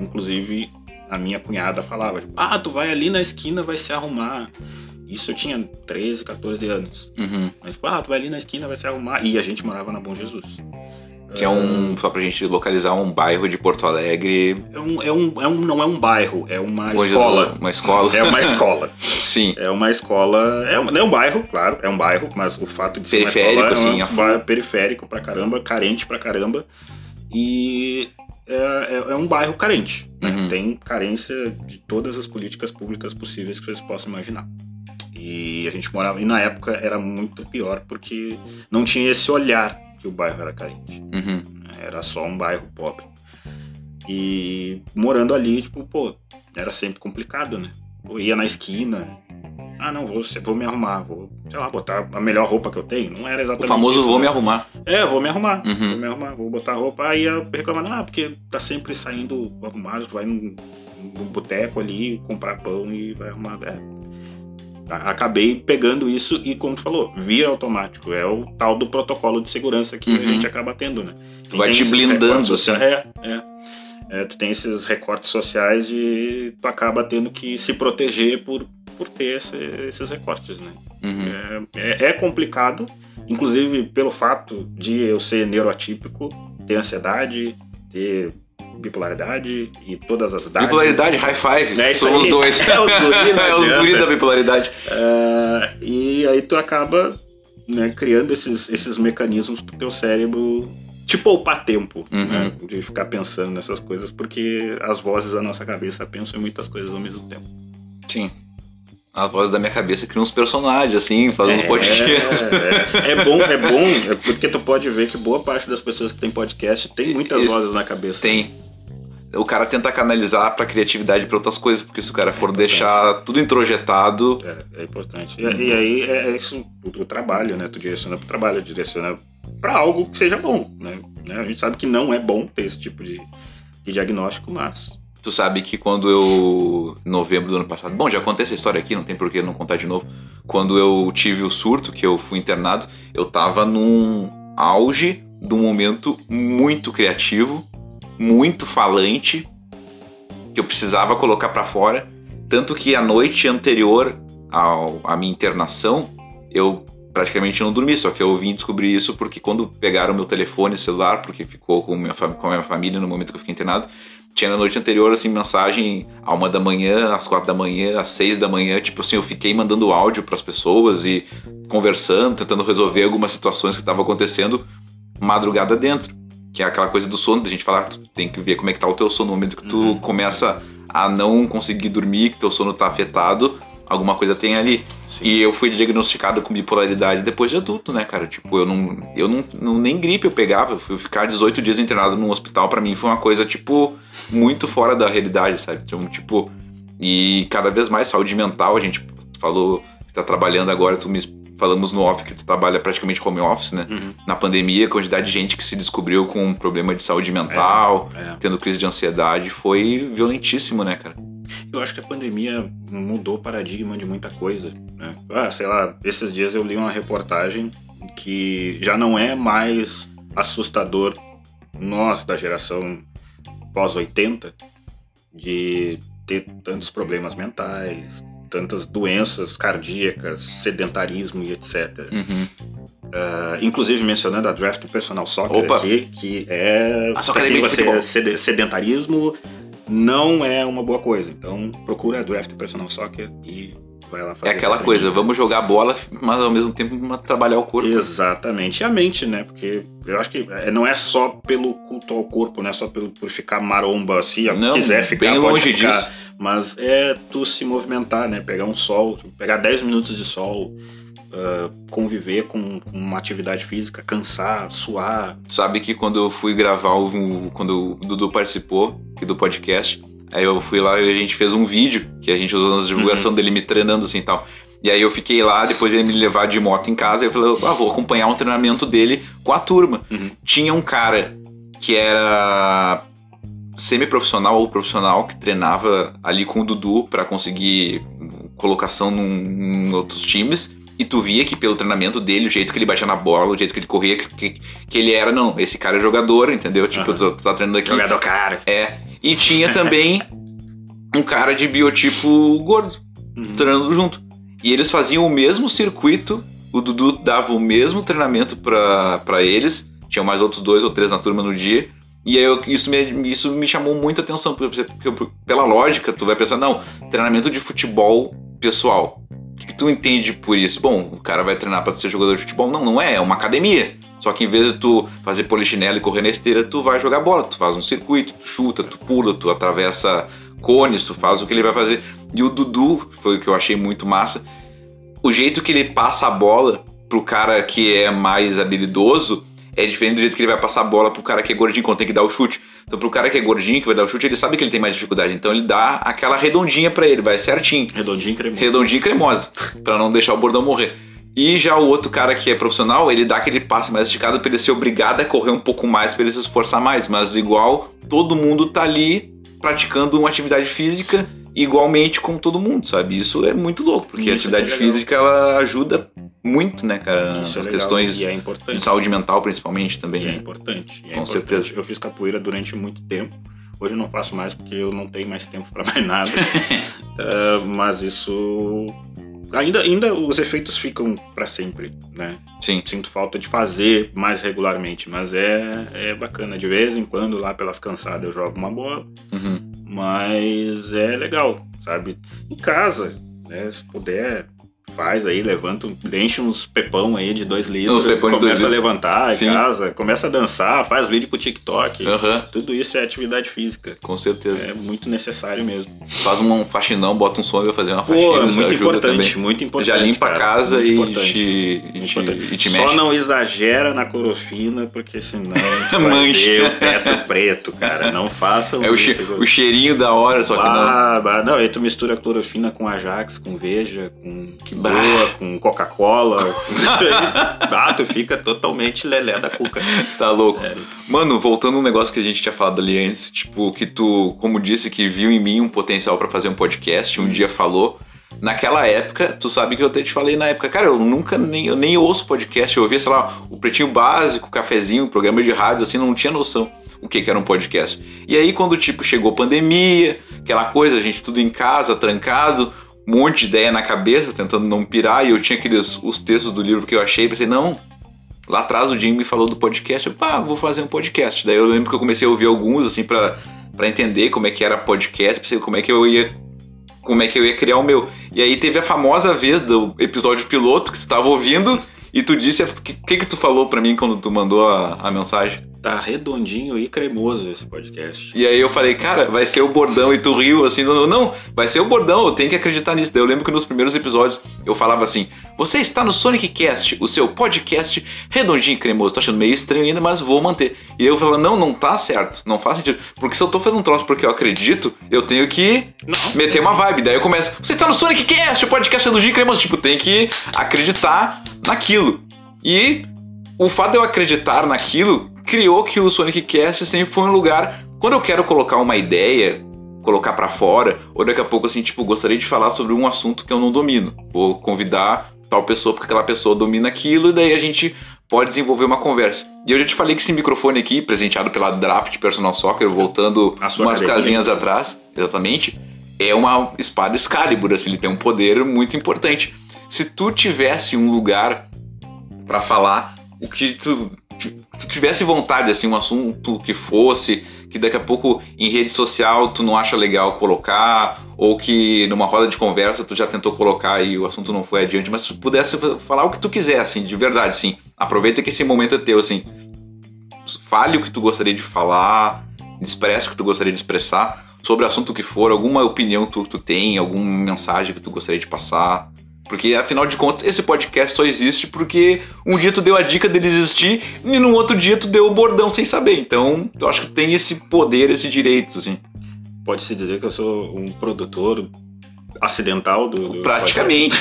Inclusive, a minha cunhada falava: tipo, Ah, tu vai ali na esquina, vai se arrumar. Isso eu tinha 13, 14 anos. Uhum. Mas, tipo, ah, tu vai ali na esquina, vai se arrumar. E a gente morava na Bom Jesus. Que é um. Só pra gente localizar um bairro de Porto Alegre. É um, é um, é um, não é um bairro, é uma Hoje escola. Uma escola. É uma escola. Sim. É uma escola. É um, não é um bairro, claro, é um bairro, mas o fato de ser Periférico, uma escola é um bairro periférico pra caramba, carente pra caramba. E é, é- é um bairro carente. né? Uhum. Tem carência de todas as políticas públicas possíveis que vocês possam imaginar. E a gente morava. E na época era muito pior porque não tinha esse olhar que o bairro era carente. Uhum. Era só um bairro pobre. E morando ali, tipo, pô, era sempre complicado, né? Pô, ia na esquina. Ah, não, vou, vou me arrumar, vou, sei lá, botar a melhor roupa que eu tenho. Não era O exatamente famoso isso, vou né? me arrumar. É, vou me arrumar. Uhum. Vou me arrumar, vou botar roupa. Aí ia reclamando, ah, porque tá sempre saindo arrumado, tu vai num, num boteco ali, comprar pão e vai arrumado. É. A- Acabei pegando isso e, como tu falou, vira automático. É o tal do protocolo de segurança que a Uhum. gente acaba tendo, né? Tu vai te blindando, assim. É, é. É, tu tem esses recortes sociais e tu acaba tendo que se proteger por, por ter esse- esses recortes, né? Uhum. É, é- é complicado, inclusive pelo fato de eu ser neuroatípico, ter ansiedade, ter bipolaridade e todas as idades. Bipolaridade, high five. É Somos aí. dois. É os guri, não é os guri da bipolaridade. É, e aí tu acaba né, criando esses, esses mecanismos pro teu cérebro te poupar tempo, Uhum. né, de ficar pensando nessas coisas, porque as vozes da nossa cabeça pensam em muitas coisas ao mesmo tempo. Sim. A voz da minha cabeça cria uns personagens, assim, faz uns É, podcasts. É, é bom, é bom, é porque tu pode ver que boa parte das pessoas que tem podcast tem muitas Isso. vozes na cabeça. Tem. O cara tenta canalizar pra criatividade pra outras coisas, porque se o cara for deixar tudo introjetado. É, é importante. E, e aí é, é isso, o, o trabalho, né? Tu direciona pro trabalho, direciona pra algo que seja bom, né? Né? A gente sabe que não é bom ter esse tipo de, de diagnóstico, mas Tu sabe que quando eu. Em novembro do ano passado. Bom, já contei essa história aqui, não tem por que não contar de novo. quando eu tive o surto, que eu fui internado, eu tava num auge de um momento muito criativo, muito falante, que eu precisava colocar para fora. Tanto que a noite anterior ao, à minha internação, eu praticamente não dormi, só que eu vim descobrir isso porque quando pegaram meu telefone celular, porque ficou com, minha, com a minha família no momento que eu fiquei internado, tinha na noite anterior, assim, mensagem a uma da manhã, às quatro da manhã, às seis da manhã, tipo assim, eu fiquei mandando áudio para as pessoas e conversando, tentando resolver algumas situações que estavam acontecendo madrugada dentro. Que é aquela coisa do sono, da gente falar, tu tem que ver como é que tá o teu sono no momento que tu uhum. começa a não conseguir dormir, que teu sono tá afetado, alguma coisa tem ali. Sim. E eu fui diagnosticado com bipolaridade depois de adulto, né, cara? Tipo, eu não. Eu não, não nem gripe eu pegava. Eu fui ficar 18 dias internado num hospital, para mim foi uma coisa, tipo, muito fora da realidade, sabe? Então, tipo. E cada vez mais saúde mental, a gente falou que tá trabalhando agora, tu me falamos no off que tu trabalha praticamente home office, né? Uhum. Na pandemia, a quantidade de gente que se descobriu com um problema de saúde mental, é, é. tendo crise de ansiedade, foi violentíssimo, né, cara? Eu acho que a pandemia mudou o paradigma de muita coisa, né? Ah, sei lá, esses dias eu li uma reportagem que já não é mais assustador nós da geração pós 80 de ter tantos problemas mentais, tantas doenças cardíacas, sedentarismo e etc. Uhum. Uh, inclusive mencionando a draft do personal soccer Opa. aqui, que é a soccer é você sedentarismo não é uma boa coisa. Então procura a draft personal soccer e vai lá fazer. É aquela coisa, vamos jogar bola, mas ao mesmo tempo trabalhar o corpo. Exatamente, e a mente, né? Porque eu acho que é, não é só pelo culto ao corpo, não é só pelo, por ficar maromba assim, não, quiser ficar, bem pode longe ficar. Disso. Mas é tu se movimentar, né? Pegar um sol, pegar 10 minutos de sol, Uh, conviver com, com, uma atividade física, cansar, suar. Sabe que quando eu fui gravar, o, quando o Dudu participou do podcast, aí eu fui lá e a gente fez um vídeo que a gente usou na divulgação uhum. dele me treinando assim e tal. E aí eu fiquei lá, depois ele me levar de moto em casa, e eu falei, ah, vou acompanhar um treinamento dele com a turma. Uhum. Tinha um cara que era semi-profissional ou profissional que treinava ali com o Dudu para conseguir colocação num, em outros times. E tu via que pelo treinamento dele, o jeito que ele batia na bola, o jeito que ele corria, que, que ele era, não, esse cara é jogador, entendeu? Tipo, uhum. tu, tu tá treinando aqui. Jogador cara. É. E tinha também um cara de biotipo gordo, uhum. treinando junto. E eles faziam o mesmo circuito, o Dudu dava o mesmo treinamento para eles, tinham mais outros dois ou três na turma no dia. E aí eu, isso, me, isso me chamou muita atenção, porque, porque pela lógica tu vai pensar, não, treinamento de futebol pessoal. O que, tu entende por isso? Bom, o cara vai treinar para ser jogador de futebol? Não, não é, é uma academia. Só que em vez de tu fazer polichinelo e correr na esteira, tu vai jogar bola, tu faz um circuito, tu chuta, tu pula, tu atravessa cones, tu faz o que ele vai fazer. E o Dudu, foi o que eu achei muito massa, o jeito que ele passa a bola pro cara que é mais habilidoso é diferente do jeito que ele vai passar a bola pro cara que é gordinho quando tem que dar o chute. Então pro cara que é gordinho, que vai dar o chute, ele sabe que ele tem mais dificuldade. Então ele dá aquela redondinha para ele, vai certinho. Redondinho e cremoso. Redondinho e cremosa, pra não deixar o bordão morrer. E já o outro cara que é profissional, ele dá aquele passe mais esticado para ele ser obrigado a correr um pouco mais, para ele se esforçar mais. Mas igual, todo mundo tá ali praticando uma atividade física igualmente com todo mundo, sabe? Isso é muito louco, porque Isso a atividade é física ela ajuda muito, né, cara, Isso nas é questões é de saúde mental principalmente também. E é né? importante. E é com importante. certeza. Eu fiz capoeira durante muito tempo. Hoje eu não faço mais porque eu não tenho mais tempo para mais nada. uh, mas isso ainda, ainda os efeitos ficam para sempre, né? Sim. Sinto falta de fazer mais regularmente, mas é, é bacana. De vez em quando, lá pelas cansadas, eu jogo uma bola. Uhum. Mas é legal, sabe? Em casa, né? Se puder, faz aí, levanta, enche uns pepão aí de dois litros, começa dois a levantar Sim. em casa, começa a dançar, faz vídeo pro TikTok. Uhum. Tudo isso é atividade física. Com certeza. É muito necessário mesmo. Faz um faxinão, bota um som e vai fazer uma faxina. Pô, muito importante, também. muito importante. Já limpa cara, a casa e te, e, te, e te Só não exagera na clorofina, porque senão vai ter o teto preto, cara. Não façam é isso. O, cheirinho da hora, só que não. Bah, não, aí tu mistura a clorofina com Ajax, com Veja, com que com Coca-Cola. ah, tu fica totalmente lelé da cuca. Tá louco. Sério. Mano, voltando um negócio que a gente tinha falado ali antes, tipo, que tu, como disse, que viu em mim um potencial para fazer um podcast, um hum. dia falou. naquela época, tu sabe que eu até te falei na época, cara, eu nunca nem, eu nem ouço podcast, eu ouvia, sei lá, o Pretinho Básico, o Cafezinho, o programa de rádio, assim, não tinha noção o que, que era um podcast. E aí, quando, tipo, chegou pandemia, aquela coisa, a gente tudo em casa, trancado, monte de ideia na cabeça, tentando não pirar, e eu tinha aqueles os textos do livro que eu achei, pensei, não, lá atrás o Jim me falou do podcast, eu, pá, vou fazer um podcast. Daí eu lembro que eu comecei a ouvir alguns, assim, pra entender como é que era podcast, pensei como é que eu ia como é que eu ia criar o meu. E aí teve a famosa vez do episódio piloto que tu estava ouvindo e tu disse o que, que, que tu falou para mim quando tu mandou a, a mensagem? Tá redondinho e cremoso esse podcast. E aí eu falei, cara, vai ser o bordão. E tu riu assim, não, não, vai ser o bordão, eu tenho que acreditar nisso. Daí eu lembro que nos primeiros episódios eu falava assim: você está no Sonic Cast, o seu podcast redondinho e cremoso. Tô achando meio estranho ainda, mas vou manter. E eu falava, não, não tá certo, não faz sentido. Porque se eu tô fazendo um troço porque eu acredito, eu tenho que não, meter uma vibe. Daí eu começo, você está no Sonic Cast, o podcast redondinho e cremoso. Tipo, tem que acreditar naquilo. E o fato de eu acreditar naquilo criou que o Sonic Cast sempre foi um lugar. Quando eu quero colocar uma ideia, colocar para fora, ou daqui a pouco, assim, tipo, gostaria de falar sobre um assunto que eu não domino. Vou convidar tal pessoa porque aquela pessoa domina aquilo, e daí a gente pode desenvolver uma conversa. E eu já te falei que esse microfone aqui, presenteado pela Draft Personal Soccer, voltando umas casinhas atrás, exatamente, é uma espada Excalibur, assim, ele tem um poder muito importante. Se tu tivesse um lugar para falar o que tu tu tivesse vontade, assim, um assunto que fosse, que daqui a pouco em rede social tu não acha legal colocar, ou que numa roda de conversa tu já tentou colocar e o assunto não foi adiante, mas se tu pudesse falar o que tu quiser, assim, de verdade, assim. Aproveita que esse momento é teu, assim. Fale o que tu gostaria de falar, expresse o que tu gostaria de expressar sobre o assunto que for, alguma opinião que tu, tu tem, alguma mensagem que tu gostaria de passar. Porque, afinal de contas, esse podcast só existe porque um dia tu deu a dica dele existir e no outro dia tu deu o bordão sem saber. Então, eu acho que tem esse poder, esse direito, assim. Pode-se dizer que eu sou um produtor acidental do. do Praticamente.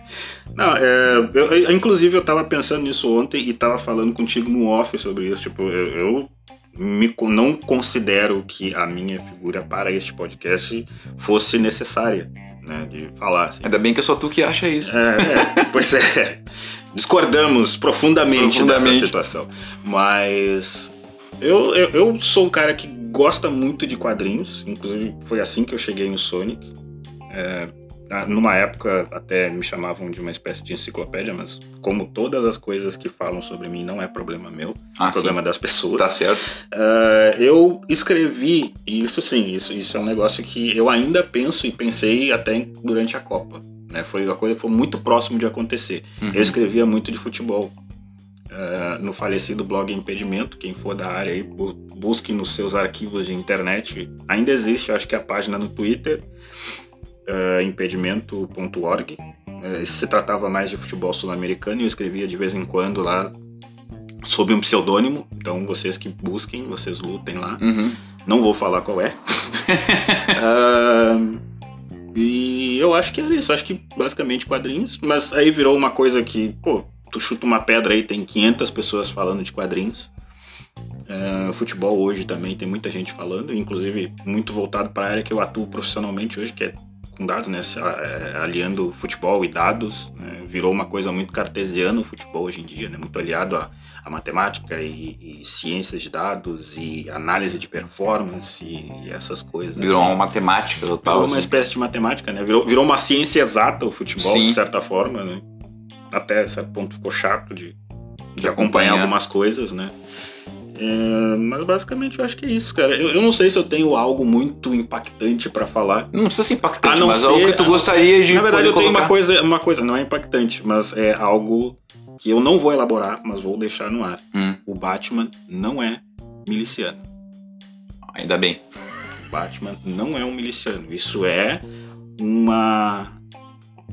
Não, é, eu, eu, inclusive eu tava pensando nisso ontem e tava falando contigo no off sobre isso. Tipo, eu, eu me, não considero que a minha figura para este podcast fosse necessária né, de falar. Assim. Ainda bem que é só tu que acha isso. É, é pois é. Discordamos profundamente, profundamente dessa situação. Mas eu, eu, eu, sou um cara que gosta muito de quadrinhos. Inclusive, foi assim que eu cheguei no Sonic. É, numa época até me chamavam de uma espécie de enciclopédia, mas como todas as coisas que falam sobre mim não é problema meu, ah, é problema sim. das pessoas. Tá certo. Uh, eu escrevi, e isso sim, isso, isso é um negócio que eu ainda penso e pensei até durante a Copa. Né? Foi uma coisa que foi muito próximo de acontecer. Uhum. Eu escrevia muito de futebol. Uh, no falecido blog Impedimento, quem for da área aí, bu busque nos seus arquivos de internet. Ainda existe, acho que a página no Twitter uh, impedimento.org. Uh, se tratava mais de futebol sul-americano e eu escrevia de vez em quando lá sob um pseudônimo. Então vocês que busquem, vocês lutem lá. Uhum. Não vou falar qual é. uh, e eu acho que era isso. Acho que basicamente quadrinhos. Mas aí virou uma coisa que, pô, tu chuta uma pedra aí, tem 500 pessoas falando de quadrinhos. Uh, futebol hoje também tem muita gente falando, inclusive muito voltado para a área que eu atuo profissionalmente hoje, que é com dados, né? É, aliando futebol e dados, né? virou uma coisa muito cartesiana o futebol hoje em dia, né? Muito aliado a, a matemática e, e, ciências de dados e análise de performance e essas coisas. Virou assim. uma matemática total. Virou uma assim. espécie de matemática, né? Virou, virou uma ciência exata o futebol, Sim. de certa forma, né? Até certo ponto ficou chato de, de, de acompanhar, acompanhar algumas coisas, né? É, mas basicamente eu acho que é isso, cara. Eu, eu não sei se eu tenho algo muito impactante para falar. Não precisa ser impactante, não mas ser, algo que tu gostaria de. Na verdade, eu tenho uma coisa, uma coisa, não é impactante, mas é algo que eu não vou elaborar, mas vou deixar no ar. Hum. O Batman não é miliciano. Ainda bem. O Batman não é um miliciano. Isso é uma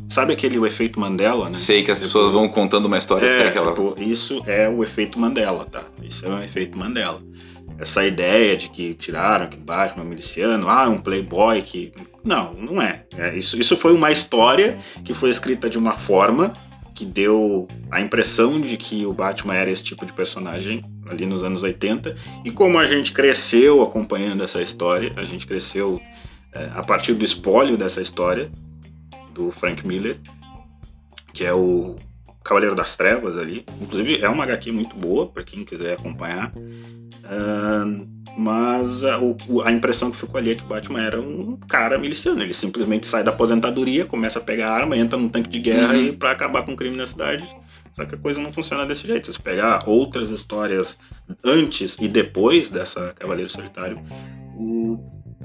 Sabe aquele o efeito Mandela, né? Sei que as tipo, pessoas vão contando uma história é, aquela... tipo, isso é o efeito Mandela, tá? Isso é um efeito Mandela. Essa ideia de que tiraram que Batman é miliciano, ah, um playboy que... Não, não é. é. isso, isso foi uma história que foi escrita de uma forma que deu a impressão de que o Batman era esse tipo de personagem ali nos anos 80. E como a gente cresceu acompanhando essa história, a gente cresceu é, a partir do espólio dessa história, do Frank Miller, que é o Cavaleiro das Trevas ali. Inclusive é uma HQ muito boa para quem quiser acompanhar. Uh, mas a, o, a, impressão que ficou ali é que o Batman era um cara miliciano. Ele simplesmente sai da aposentadoria, começa a pegar arma, entra num tanque de guerra uhum. e para acabar com o crime na cidade. Só que a coisa não funciona desse jeito. Se pegar outras histórias antes e depois dessa Cavaleiro Solitário, o,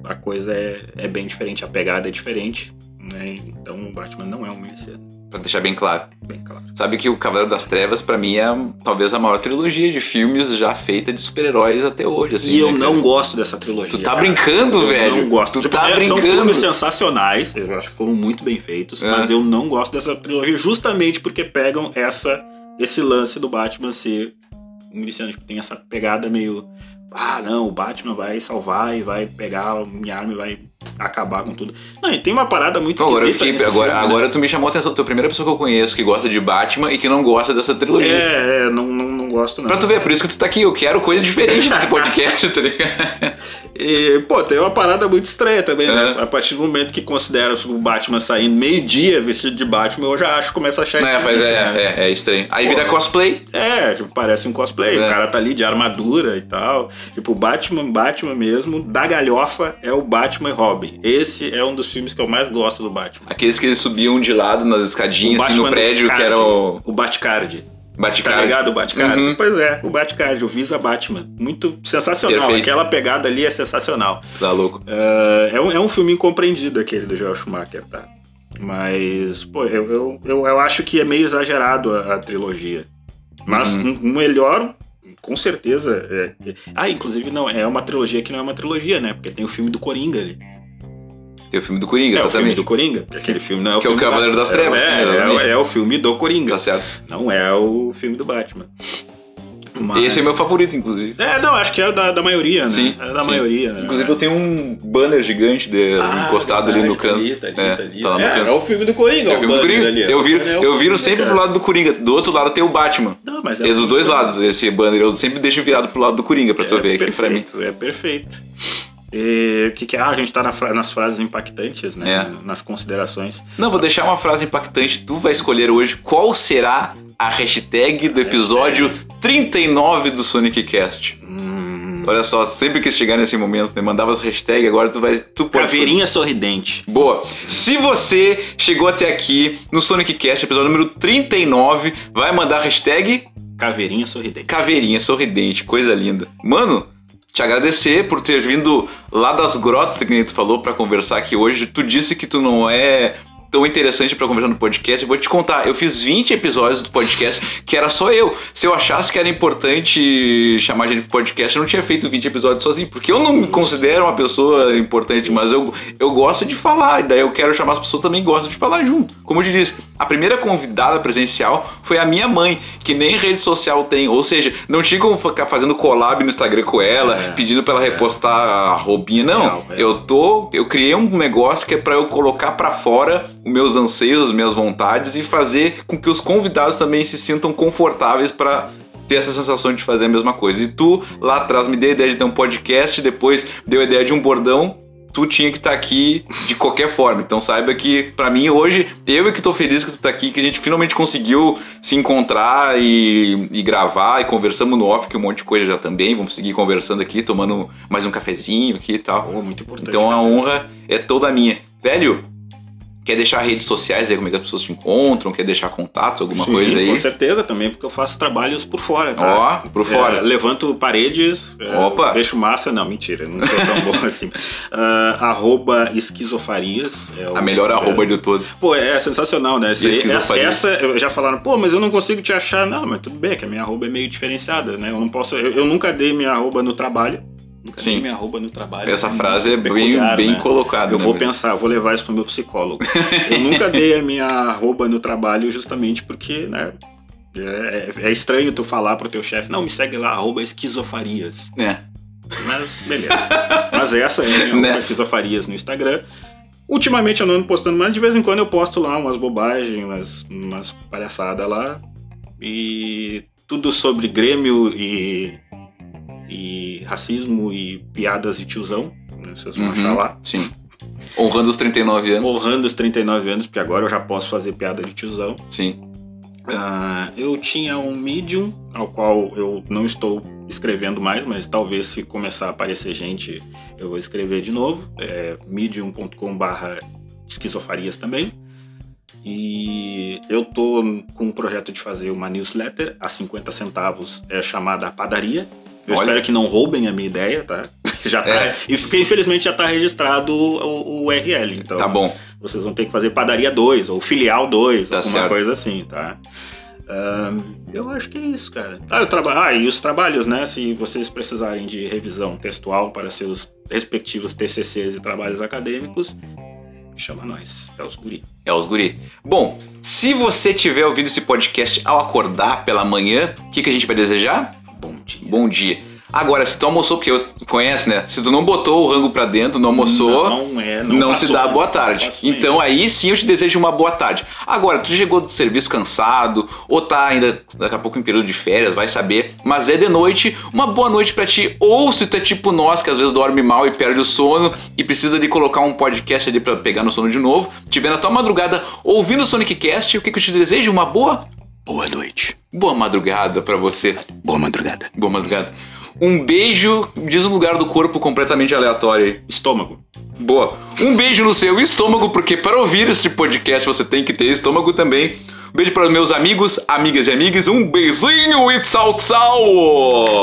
a coisa é, é bem diferente, a pegada é diferente. Né? Então o Batman não é um miliciano. Pra deixar bem claro. Bem claro. Sabe que o Cavaleiro das Trevas, para mim, é talvez a maior trilogia de filmes já feita de super-heróis até hoje. Assim, e eu né, não gosto dessa trilogia. Tu tá cara. brincando, eu velho? Eu não gosto. Tu tipo, tá é, brincando. São filmes sensacionais, eu acho que foram muito bem feitos, é. mas eu não gosto dessa trilogia justamente porque pegam essa esse lance do Batman ser um miliciano, tipo, tem essa pegada meio ah, não, o Batman vai salvar e vai pegar minha arma e vai acabar com tudo. Não, e tem uma parada muito agora esquisita fiquei, agora, filme, agora né? tu me chamou a atenção, tu é a primeira pessoa que eu conheço que gosta de Batman e que não gosta dessa trilogia. É, é não, não gosto não. Pra tu ver, por isso que tu tá aqui, eu quero coisa diferente nesse podcast, tá ligado? E, pô, tem uma parada muito estranha também, é. né? A partir do momento que considera o Batman saindo meio-dia vestido de Batman, eu já acho começa a achar É, mas é, né? é, é, estranho. Aí pô, vira cosplay. É, tipo, parece um cosplay. É. O cara tá ali de armadura e tal. Tipo, o Batman, Batman mesmo, da galhofa, é o Batman e Robin. Esse é um dos filmes que eu mais gosto do Batman. Aqueles que eles subiam de lado nas escadinhas, assim, no prédio, que era o... O Batcard. Batcard. Tá ligado o Batcard? Uhum. Pois é, o Batcard, o Visa Batman. Muito sensacional. Perfeito. Aquela pegada ali é sensacional. Tá louco. Uh, é, um, é um filme incompreendido aquele do Joel Schumacher, tá? Mas, pô, eu, eu, eu, eu acho que é meio exagerado a, a trilogia. Mas uhum. um, melhor, com certeza. É... Ah, inclusive não, é uma trilogia que não é uma trilogia, né? Porque tem o filme do Coringa ali. Tem o filme do Coringa, é exatamente. o filme do Coringa. Aquele filme não é o que filme é o Cavaleiro das Trevas. É, sim, é, é, o filme do Coringa. Tá certo. Não é o filme do Batman. Mas... Esse é meu favorito, inclusive. É, não, acho que é da, da maioria, né? Sim. É da sim. maioria, né? Inclusive eu tenho um banner gigante de, Ah, encostado verdade, ali no canto. ali, tá ali, é, tá ali. tá É, é o filme do Coringa, É o filme do Coringa. ali. eu viro, É eu viro sempre cara. pro lado do Coringa. Do outro lado tem o Batman. Não, mas É dos dois lados esse banner. Eu sempre deixo virado pro lado do Coringa pra tu é ver aqui pra mim. É perfeito. O que, que é? Ah, a gente tá na fra- nas frases impactantes, né? É. Nas considerações. Não, vou deixar uma frase impactante. Tu vai escolher hoje qual será a hashtag do episódio 39 do Sonic Cast. Hum, Olha só, sempre que chegar nesse momento, né? Mandava as hashtags, agora tu vai. Tu pode caveirinha sorridente. Boa. Se você chegou até aqui no Sonic Cast, episódio número 39, vai mandar a hashtag Caveirinha sorridente. Caveirinha Sorridente, coisa linda. Mano, te agradecer por ter vindo lá das grotas, que tu falou, pra conversar aqui hoje. Tu disse que tu não é tão interessante pra conversar no podcast. Eu vou te contar, eu fiz 20 episódios do podcast que era só eu. Se eu achasse que era importante chamar gente pro podcast, eu não tinha feito 20 episódios sozinho, porque eu não me considero uma pessoa importante, mas eu, eu gosto de falar, daí eu quero chamar as pessoas também gostam de falar junto. Como eu te disse, a primeira convidada presencial foi a minha mãe, que nem rede social tem, ou seja, não tinha como ficar fazendo collab no Instagram com ela, É, pedindo pra ela repostar a roupinha, não. Eu tô, eu criei um negócio que é pra eu colocar pra fora os meus anseios, as minhas vontades e fazer com que os convidados também se sintam confortáveis pra ter essa sensação de fazer a mesma coisa. E tu lá atrás me deu a ideia de ter um podcast, depois deu a ideia de um bordão. Tu tinha que estar aqui de qualquer forma. Então saiba que pra mim hoje eu é que tô feliz que tu tá aqui, que a gente finalmente conseguiu se encontrar e, e gravar e conversamos no off que um monte de coisa já também. Vamos seguir conversando aqui, tomando mais um cafezinho aqui e tal. Oh, muito importante. Então a honra é toda minha. Velho, quer deixar redes sociais aí, como é que as pessoas te encontram? Quer deixar contato, alguma Sim, coisa aí? Com certeza também, porque eu faço trabalhos por fora, tá? Ó, por fora. É, levanto paredes, é, Opa. deixo massa. Não, mentira, não sou tão bom assim. Ah, arroba esquizofarias. é A melhor Instagram. arroba de todo. Pô, é sensacional, né? Essa, essa, essa, eu já falaram, pô, mas eu não consigo te achar. Não, mas tudo bem, que a minha arroba é meio diferenciada, né? Eu não posso. Eu, eu nunca dei minha arroba no trabalho. Nunca Sim. minha arroba no trabalho. Essa muito frase é bem, peculiar, bem né? colocada. Eu né, vou pensar, vou levar isso pro meu psicólogo. eu nunca dei a minha arroba no trabalho justamente porque, né? É, é estranho tu falar pro teu chefe, não, me segue lá, arroba esquizofarias. É. Mas beleza. Mas essa é a minha arroba Né? esquizofarias no Instagram. Ultimamente eu não ando postando, mas de vez em quando eu posto lá umas bobagens, umas, umas palhaçadas lá. E tudo sobre Grêmio e, e racismo e piadas de tiozão. né, Vocês vão Uhum, achar lá. Sim. Honrando os 39 anos. Honrando os 39 anos, porque agora eu já posso fazer piada de tiozão. Sim. Uh, eu tinha um Medium, ao qual eu não estou escrevendo mais, mas talvez se começar a aparecer gente, eu vou escrever de novo. É medium.com/barra esquizofarias também. E eu tô com um projeto de fazer uma newsletter a 50 centavos, é chamada Padaria. Eu Olha. espero que não roubem a minha ideia, tá? Já tá. É. E porque infelizmente já tá registrado o, o URL. Então Tá bom. vocês vão ter que fazer Padaria 2 ou Filial 2, Tá alguma certo. coisa assim, tá? Ahn, eu acho que é isso, cara. Ah, eu traba... ah, e os trabalhos, né? Se vocês precisarem de revisão textual para seus respectivos TCCs e trabalhos acadêmicos, chama nós. É os guri. É os guri. Bom, se você tiver ouvido esse podcast ao acordar pela manhã, o que, que a gente vai desejar? Bom dia. Bom dia. Agora, se tu almoçou, porque conhece, né? Se tu não botou o rango pra dentro, não almoçou, Não é, não, não se passou, dá boa tarde. Então aí sim eu te desejo uma boa tarde. Agora, tu chegou do serviço cansado, ou tá ainda daqui a pouco em período de férias, vai saber, mas é de noite, uma boa noite pra ti. Ou se tu é tipo nós, que às vezes dorme mal e perde o sono e precisa de colocar um podcast ali pra pegar no sono de novo, tiver na tua madrugada ouvindo o Sonic Cast, o que, que eu te desejo? Uma boa, Boa noite. boa madrugada pra você. Boa madrugada. Boa madrugada. Um beijo, diz um lugar do corpo completamente aleatório aí. Estômago. Boa. Um beijo no seu estômago, porque para ouvir este podcast você tem que ter estômago também. Um beijo para os meus amigos, amigas e amigos. Um beijinho e tchau, tchau!